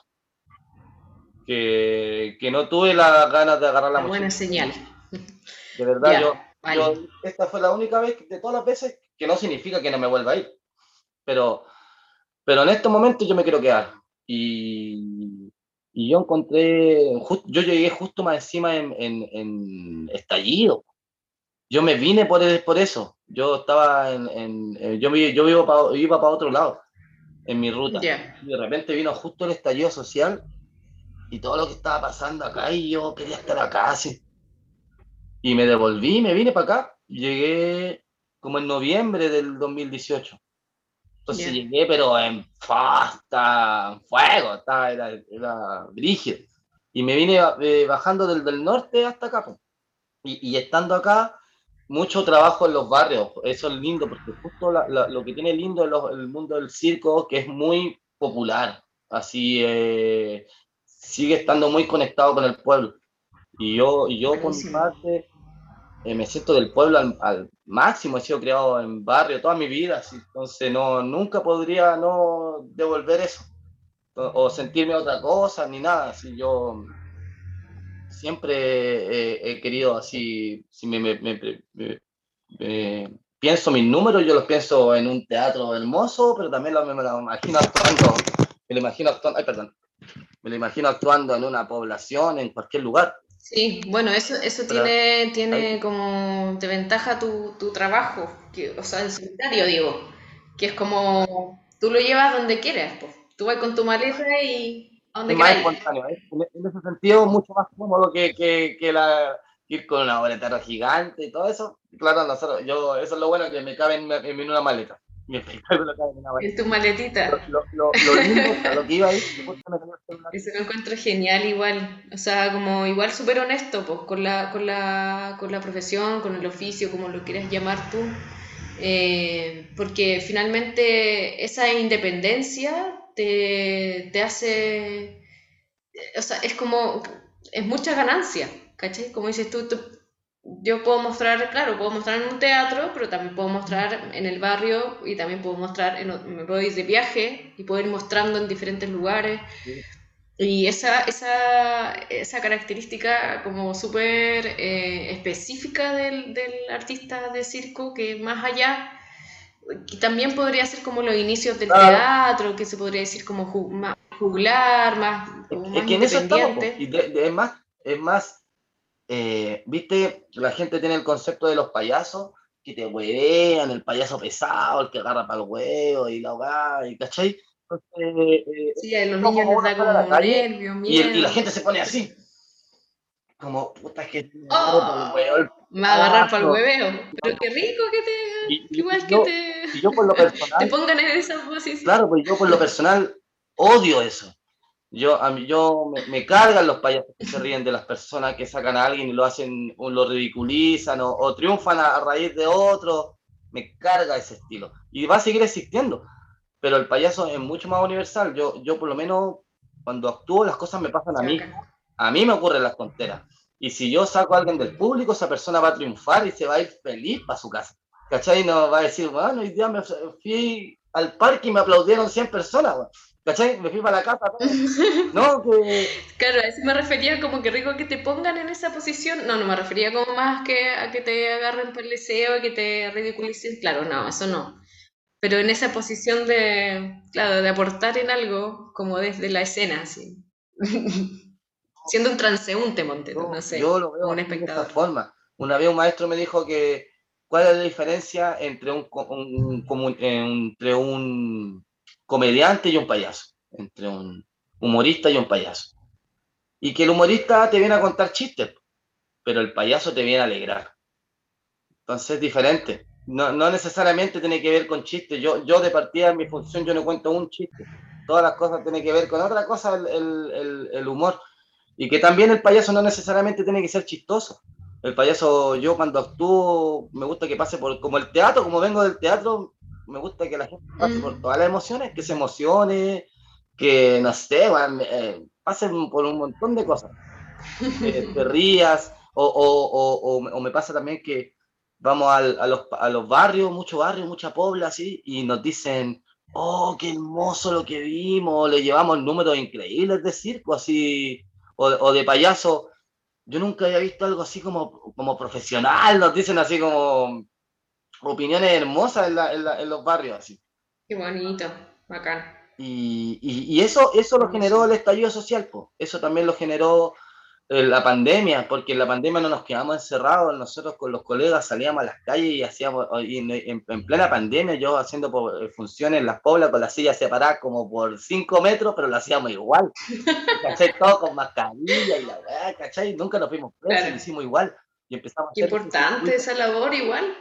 que, no tuve las ganas de agarrar la mochila. Buena señal. De verdad, yo, esta fue la única vez de todas las veces, que no significa que no me vuelva a ir, pero, pero en este momento yo me quiero quedar. Y, y yo encontré, yo llegué justo más encima en, en, estallido. Yo me vine por, por eso. Yo estaba en, yo, yo vivo iba para otro lado en mi ruta. Y de repente vino justo el estallido social y todo lo que estaba pasando acá y yo quería estar acá, así. Y me devolví, me vine para acá, llegué como en noviembre del 2018. Entonces llegué, pero en fuego, estaba, era, era brígido. Y me vine eh, bajando del, del, norte hasta acá. Y, y, estando acá, mucho trabajo en los barrios. Eso es lindo, porque justo lo que tiene lindo el, el mundo del circo, que es muy popular. Así, eh, sigue estando muy conectado con el pueblo. Y yo, y yo por mi parte, eh, me siento del pueblo al, máximo, he sido criado en barrio toda mi vida, entonces no, nunca podría no devolver eso, o, sentirme otra cosa, ni nada, así yo siempre he querido así, si me, me, pienso mis números, yo los pienso en un teatro hermoso, pero también lo, me lo imagino actuando, me lo imagino actuando, ay, perdón, me lo imagino actuando en una población, en cualquier lugar. Sí, bueno, eso, eso tiene, tiene como de ventaja tu, tu trabajo, que, o sea, el solitario, digo, que es como tú lo llevas donde quieres, pues. tú vas con tu maleza y a donde quieras. ¿eh? en ese sentido mucho más cómodo que, que, que, la, ir con una boletera gigante y todo eso. Claro, nosotros, yo, eso es lo bueno que me cabe en, en una maleta. <laughs> Mi espectáculo en tu maletita. Lo, lo, lo, lindo, a lo que iba ahí, <laughs> Eso lo encuentro genial igual. O sea, como igual súper honesto, pues, con la, con, la, con la profesión, con el oficio, como lo quieras llamar tú. Eh, porque finalmente esa independencia te, te hace, o sea, es como, es mucha ganancia, ¿cachai? Como dices tú, yo puedo mostrar, claro, puedo mostrar en un teatro, pero también puedo mostrar en el barrio y también puedo mostrar, en, me puedo ir de viaje y puedo ir mostrando en diferentes lugares. Y esa, esa, esa característica como súper eh, específica del, del, artista de circo, que más allá, que también podría ser como los inicios del teatro, que se podría decir como más juglar, más, es que en eso estamos, y es más, es más eh, viste, la gente tiene el concepto de los payasos, que te huevean, el payaso pesado, el que agarra para el huevo y la hogar, y ¿cachai? Eh, sí, a los niños les da como nervios, y, y, la gente se pone así. Como, puta, que te oh, Me va a agarrar para el hueveo. Pero qué rico que te. igual que te. yo por lo <laughs> personal. te pongan en esa posición. Claro, pues yo por lo personal odio eso. Yo, a mí, yo me, cargan los payasos que se ríen de las personas que sacan a alguien y lo hacen, o lo ridiculizan o, triunfan a, a, raíz de otro. Me carga ese estilo. Y va a seguir existiendo pero el payaso es mucho más universal. Yo, yo por lo menos, cuando actúo, las cosas me pasan a mí. A mí me ocurren las tonteras. Y si yo saco a alguien del público, esa persona va a triunfar y se va a ir feliz para su casa. ¿Cachai? No va a decir, bueno, hoy día me fui al parque y me aplaudieron 100 personas. ¿Cachai? Me fui para la casa. <laughs> No, que... Claro, a eso me refería como que rico que te pongan en esa posición. No, no me refería como más que a que te agarren por el deseo, que te ridiculicen. Claro, no, eso no pero en esa posición de, claro, de aportar en algo como desde la escena, así. <laughs> Siendo un transeúnte, Montero, no, sé, yo lo veo un espectador. de esta forma. Una vez un maestro me dijo que cuál es la diferencia entre un, un, entre un comediante y un payaso, entre un humorista y un payaso. Y que el humorista te viene a contar chistes, pero el payaso te viene a alegrar. Entonces es diferente no, no, necesariamente tiene que ver con chistes. Yo, yo de partida en mi función yo no cuento un chiste. Todas las cosas tienen que ver con otra cosa, el, el, el, humor. Y que también el payaso no necesariamente tiene que ser chistoso. El payaso, yo cuando actúo, me gusta que pase por, como el teatro, como vengo del teatro, me gusta que la gente pase por mm. todas las emociones, que se emocione, que, no sé, eh, pasen por un montón de cosas. <laughs> te rías, o, o, o, o me pasa también que vamos a, los, a los barrios, muchos barrios, mucha pobla, así, y nos dicen, oh, qué hermoso lo que vimos, le llevamos números increíbles de circo, así, o, de payaso. Yo nunca había visto algo así como, como profesional, nos dicen así como opiniones hermosas en, en, los barrios, así. Qué bonito, bacán. Y, y, y eso, eso lo generó el estallido social, pues. eso también lo generó eh, la pandemia, porque en la pandemia no nos quedamos encerrados, nosotros con los colegas salíamos a las calles y hacíamos, y en, plena pandemia yo haciendo eh, funciones en las poblas con las sillas separadas como por 5 metros, pero lo hacíamos igual, <laughs> ¿cachai? Todo con mascarilla y la verdad, ¿cachai? Nunca nos fuimos presos, lo hicimos igual. Y empezamos Importante esa labor igual,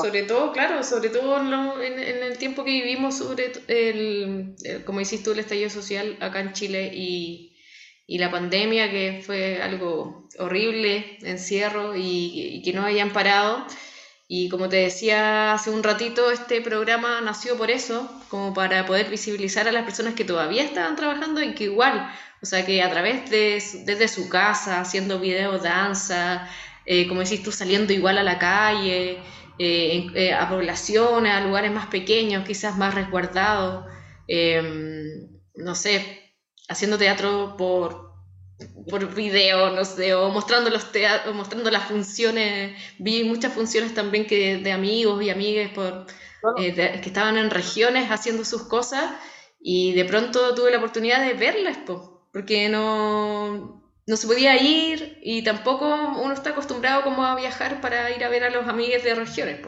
sobre todo, claro, sobre todo en, en, el tiempo que vivimos, sobre el, como decís tú, el estallido social acá en Chile y y la pandemia, que fue algo horrible, encierro y, que no hayan parado. Y como te decía hace un ratito, este programa nació por eso, como para poder visibilizar a las personas que todavía estaban trabajando y que igual, o sea, que a través de desde su casa, haciendo videos, danza, eh, como decís tú, saliendo igual a la calle, eh, eh, a poblaciones, a lugares más pequeños, quizás más resguardados, no sé, haciendo teatro por, por video, no sé, o mostrando, los teatros, mostrando las funciones. Vi muchas funciones también que de amigos y amigas por, que estaban en regiones haciendo sus cosas y de pronto tuve la oportunidad de verlas, porque no, no se podía ir y tampoco uno está acostumbrado como a viajar para ir a ver a los amigos de regiones.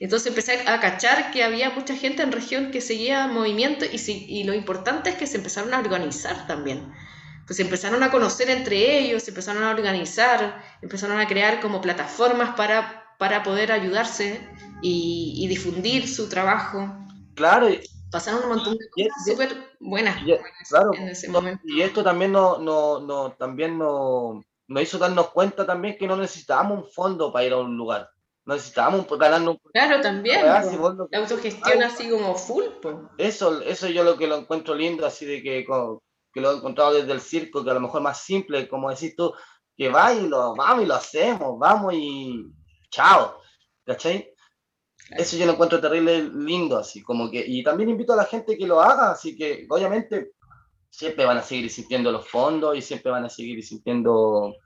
Entonces empecé a cachar que había mucha gente en región que seguía movimiento y, y lo importante es que se empezaron a organizar también. pues empezaron a conocer entre ellos, empezaron a organizar, empezaron a crear como plataformas para, para poder ayudarse y, difundir su trabajo. Claro. Pasaron un montón de cosas súper buenas en ese momento. Y esto también no, no, no, también no, nos hizo darnos cuenta también que no necesitábamos un fondo para ir a un lugar. Necesitábamos ganarnos un Claro, también. la autogestión así como full. Eso, eso yo lo que lo encuentro lindo, así de que, que lo he encontrado desde el circo, que a lo mejor más simple, como decís tú, que va y lo, vamos y lo hacemos, vamos y chao. ¿Cachai? Eso yo lo encuentro terrible lindo, así como que, y también invito a la gente que lo haga, así que obviamente siempre van a seguir sintiendo los fondos y siempre van a seguir sintiendo...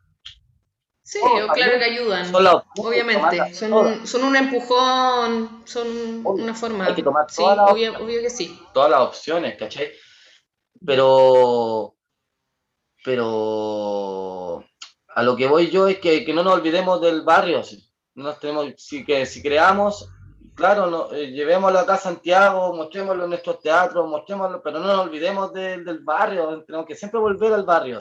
Sí, claro que ayudan, obviamente, son un, son un, empujón, son una forma... Hay que tomar sí, obvio, que sí. Todas las opciones, ¿cachai? Pero... Pero... A lo que voy yo es que, que no nos olvidemos del barrio, nos tenemos, si, que, si creamos claro, no, eh, llevémoslo acá a Santiago, mostrémoslo en nuestros teatros, mostrémoslo, pero no nos olvidemos del barrio, tenemos que siempre volver al barrio.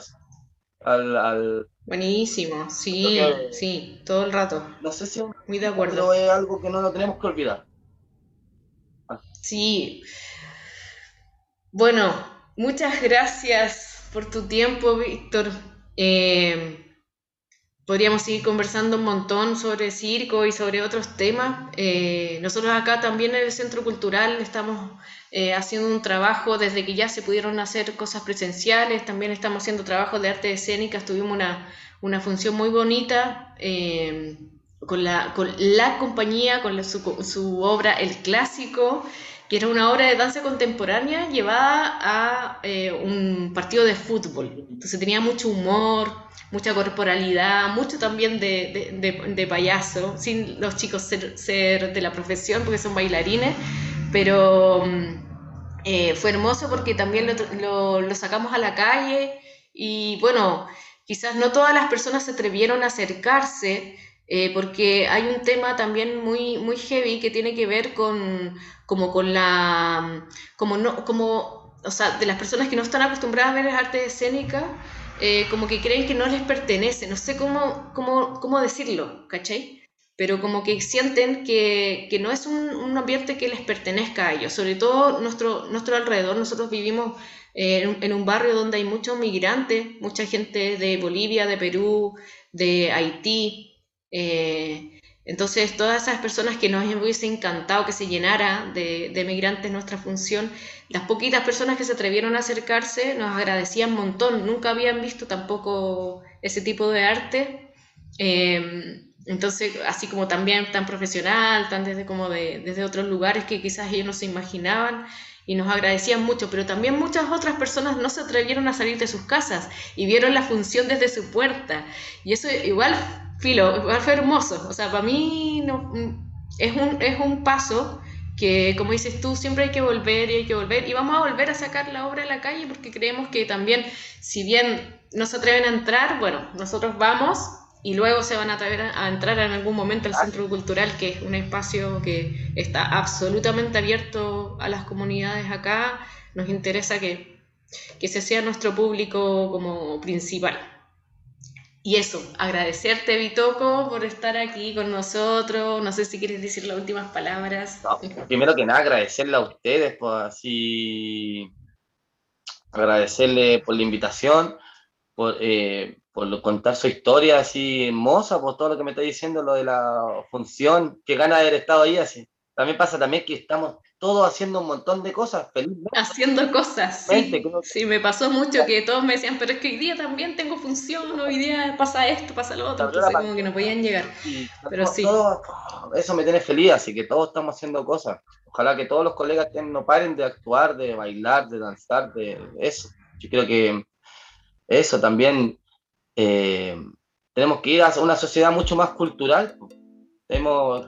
Al, Buenísimo, sí, sí, todo el rato. No sé si Muy de acuerdo. es algo que no lo tenemos que olvidar. Sí. Bueno, muchas gracias por tu tiempo, Víctor. Eh, podríamos seguir conversando un montón sobre circo y sobre otros temas. Eh, nosotros acá también en el Centro Cultural estamos eh, haciendo un trabajo desde que ya se pudieron hacer cosas presenciales, también estamos haciendo trabajos de arte escénica, tuvimos una, una función muy bonita. Eh, con la, con la compañía, con su, su obra El Clásico, que era una obra de danza contemporánea llevada a un partido de fútbol. Entonces tenía mucho humor, mucha corporalidad, mucho también de, de, payaso, sin los chicos ser, de la profesión porque son bailarines, pero mm, eh, fue hermoso porque también lo, sacamos a la calle y bueno, quizás no todas las personas se atrevieron a acercarse. Eh, porque hay un tema también muy, muy heavy que tiene que ver con, como con la, como no, como, o sea, de las personas que no están acostumbradas a ver arte escénica, eh, como que creen que no les pertenece, no sé cómo, cómo, cómo decirlo, ¿cachai? Pero como que sienten que, que no es un, un, ambiente que les pertenezca a ellos, sobre todo nuestro, nuestro alrededor, nosotros vivimos eh, en, un barrio donde hay muchos migrantes, mucha gente de Bolivia, de Perú, de Haití, eh, entonces, todas esas personas que nos hubiese encantado que se llenara de, de, migrantes nuestra función, las poquitas personas que se atrevieron a acercarse nos agradecían un montón, nunca habían visto tampoco ese tipo de arte. Em, entonces, así como también tan profesional, tan desde como de, desde otros lugares que quizás ellos no se imaginaban y nos agradecían mucho, pero también muchas otras personas no se atrevieron a salir de sus casas y vieron la función desde su puerta. Y eso igual filo, fue hermoso. O sea, para mí es, un, es un paso que, como dices tú, siempre hay que volver y hay que volver. Y vamos a volver a sacar la obra a la calle porque creemos que también, si bien no se atreven a entrar, bueno, nosotros vamos y luego se van a atrever a entrar en algún momento al Centro Cultural, que es un espacio que está absolutamente abierto a las comunidades acá. Nos interesa que, que ese sea nuestro público como principal. Y eso, agradecerte, Bitoco, por estar aquí con nosotros. No sé si quieres decir las últimas palabras. primero que nada, agradecerle a ustedes por así. Agradecerle por la invitación, por, eh, por contar su historia así hermosa, por todo lo que me está diciendo, lo de la función. Que gana haber estado ahí así. También pasa también que estamos todos haciendo un montón de cosas, felizmente. Haciendo cosas, sí. Sí, me pasó mucho que todos me decían, pero es que hoy día también tengo función, hoy día pasa esto, pasa lo otro, entonces como que no podían llegar. pero sí. eso me tiene feliz, así que todos estamos haciendo cosas. Ojalá que todos los colegas no paren de actuar, de bailar, de danzar, de eso. Yo creo que eso también eh, tenemos que ir a una sociedad mucho más cultural hemos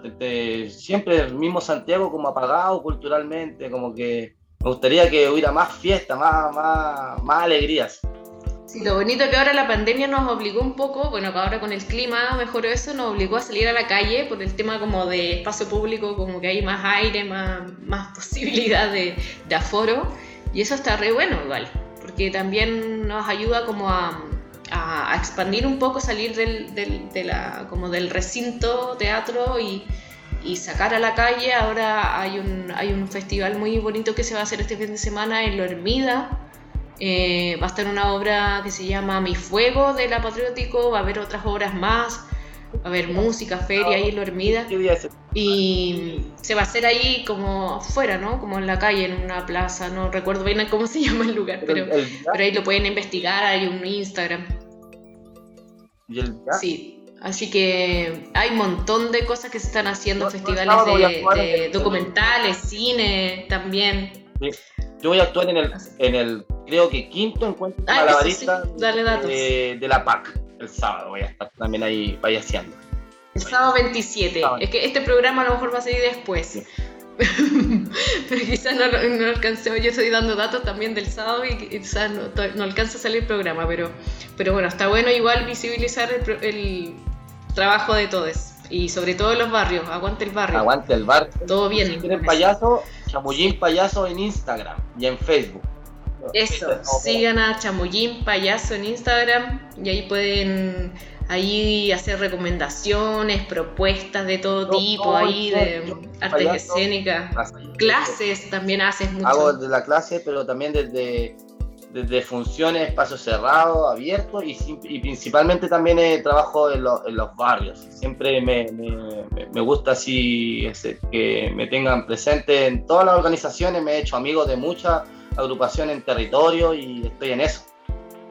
siempre el mismo Santiago como apagado culturalmente, como que me gustaría que hubiera más fiesta, más, más, más alegrías. Sí, lo bonito que ahora la pandemia nos obligó un poco, bueno, ahora con el clima mejoró eso, nos obligó a salir a la calle por el tema como de espacio público, como que hay más aire, más, más <laughs> posibilidad de, de aforo, y eso está re bueno igual, porque también nos ayuda como a, a, expandir un poco, salir del, del, de la, como del recinto teatro y, y, sacar a la calle. Ahora hay un, hay un festival muy bonito que se va a hacer este fin de semana en Lo Hermida. Eh, va a estar una obra que se llama Mi Fuego de la Patriótico, va a haber otras obras más a ver música, feria ahí en la Hermida. Y se va a hacer ahí como fuera, ¿no? Como en la calle, en una plaza, no recuerdo bien cómo se <laughs> llama el lugar, pero, pero ahí lo pueden investigar, hay un Instagram. ¿Y el Sí, así que hay un montón de cosas que se están haciendo, festivales de, documentales, cine también. Yo voy a actuar en el, en el creo que quinto encuentro ah, malabarista de, de la PAC el sábado voy a estar también ahí payaseando. El sábado 27. Es que este programa a lo mejor va a seguir después. <laughs> pero quizás no, no alcancé, yo estoy dando datos también del sábado y quizás no, no alcanza a salir el programa, pero, pero bueno, está bueno igual visibilizar el, trabajo de todos y sobre todo en los barrios, aguante el barrio. Aguante el barrio. Todo bien. Si quieren payaso, chamullín payaso en Instagram y en Facebook. Eso, <laughs> sigan a Chamullín Payaso en Instagram y ahí pueden ahí hacer recomendaciones, propuestas de todo tipo, ahí de artes escénicas, clases también haces mucho. Hago de la clase, pero también desde, desde funciones, espacios cerrados, abiertos y, principalmente también eh, trabajo en, los barrios. Siempre me, me, gusta así que me tengan presente en todas las organizaciones, me he hecho amigos de muchas agrupación en territorio y estoy en eso.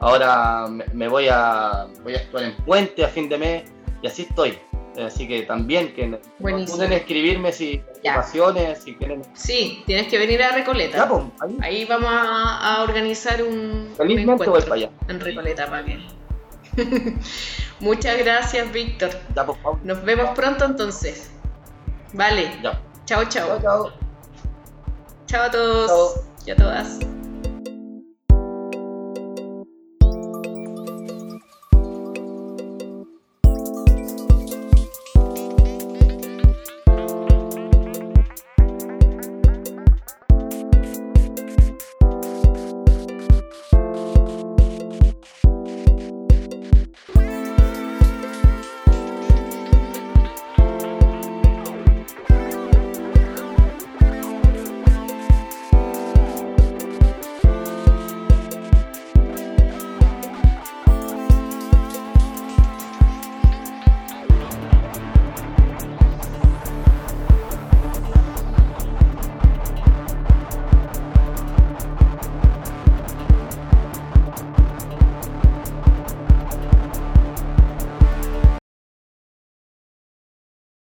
Ahora me voy a, voy a actuar en Puente a fin de mes y así estoy. Así que también que pueden escribirme si pasiones, si quieren. Sí, tienes que venir a Recoleta. Pues, ahí. vamos a, organizar un, un encuentro para allá. en Recoleta para que. <laughs> Muchas gracias, Víctor. Pues, Nos vemos pronto entonces. Vale. Ya. Chao, chao. Chao, chao. Chao a todos y a todas.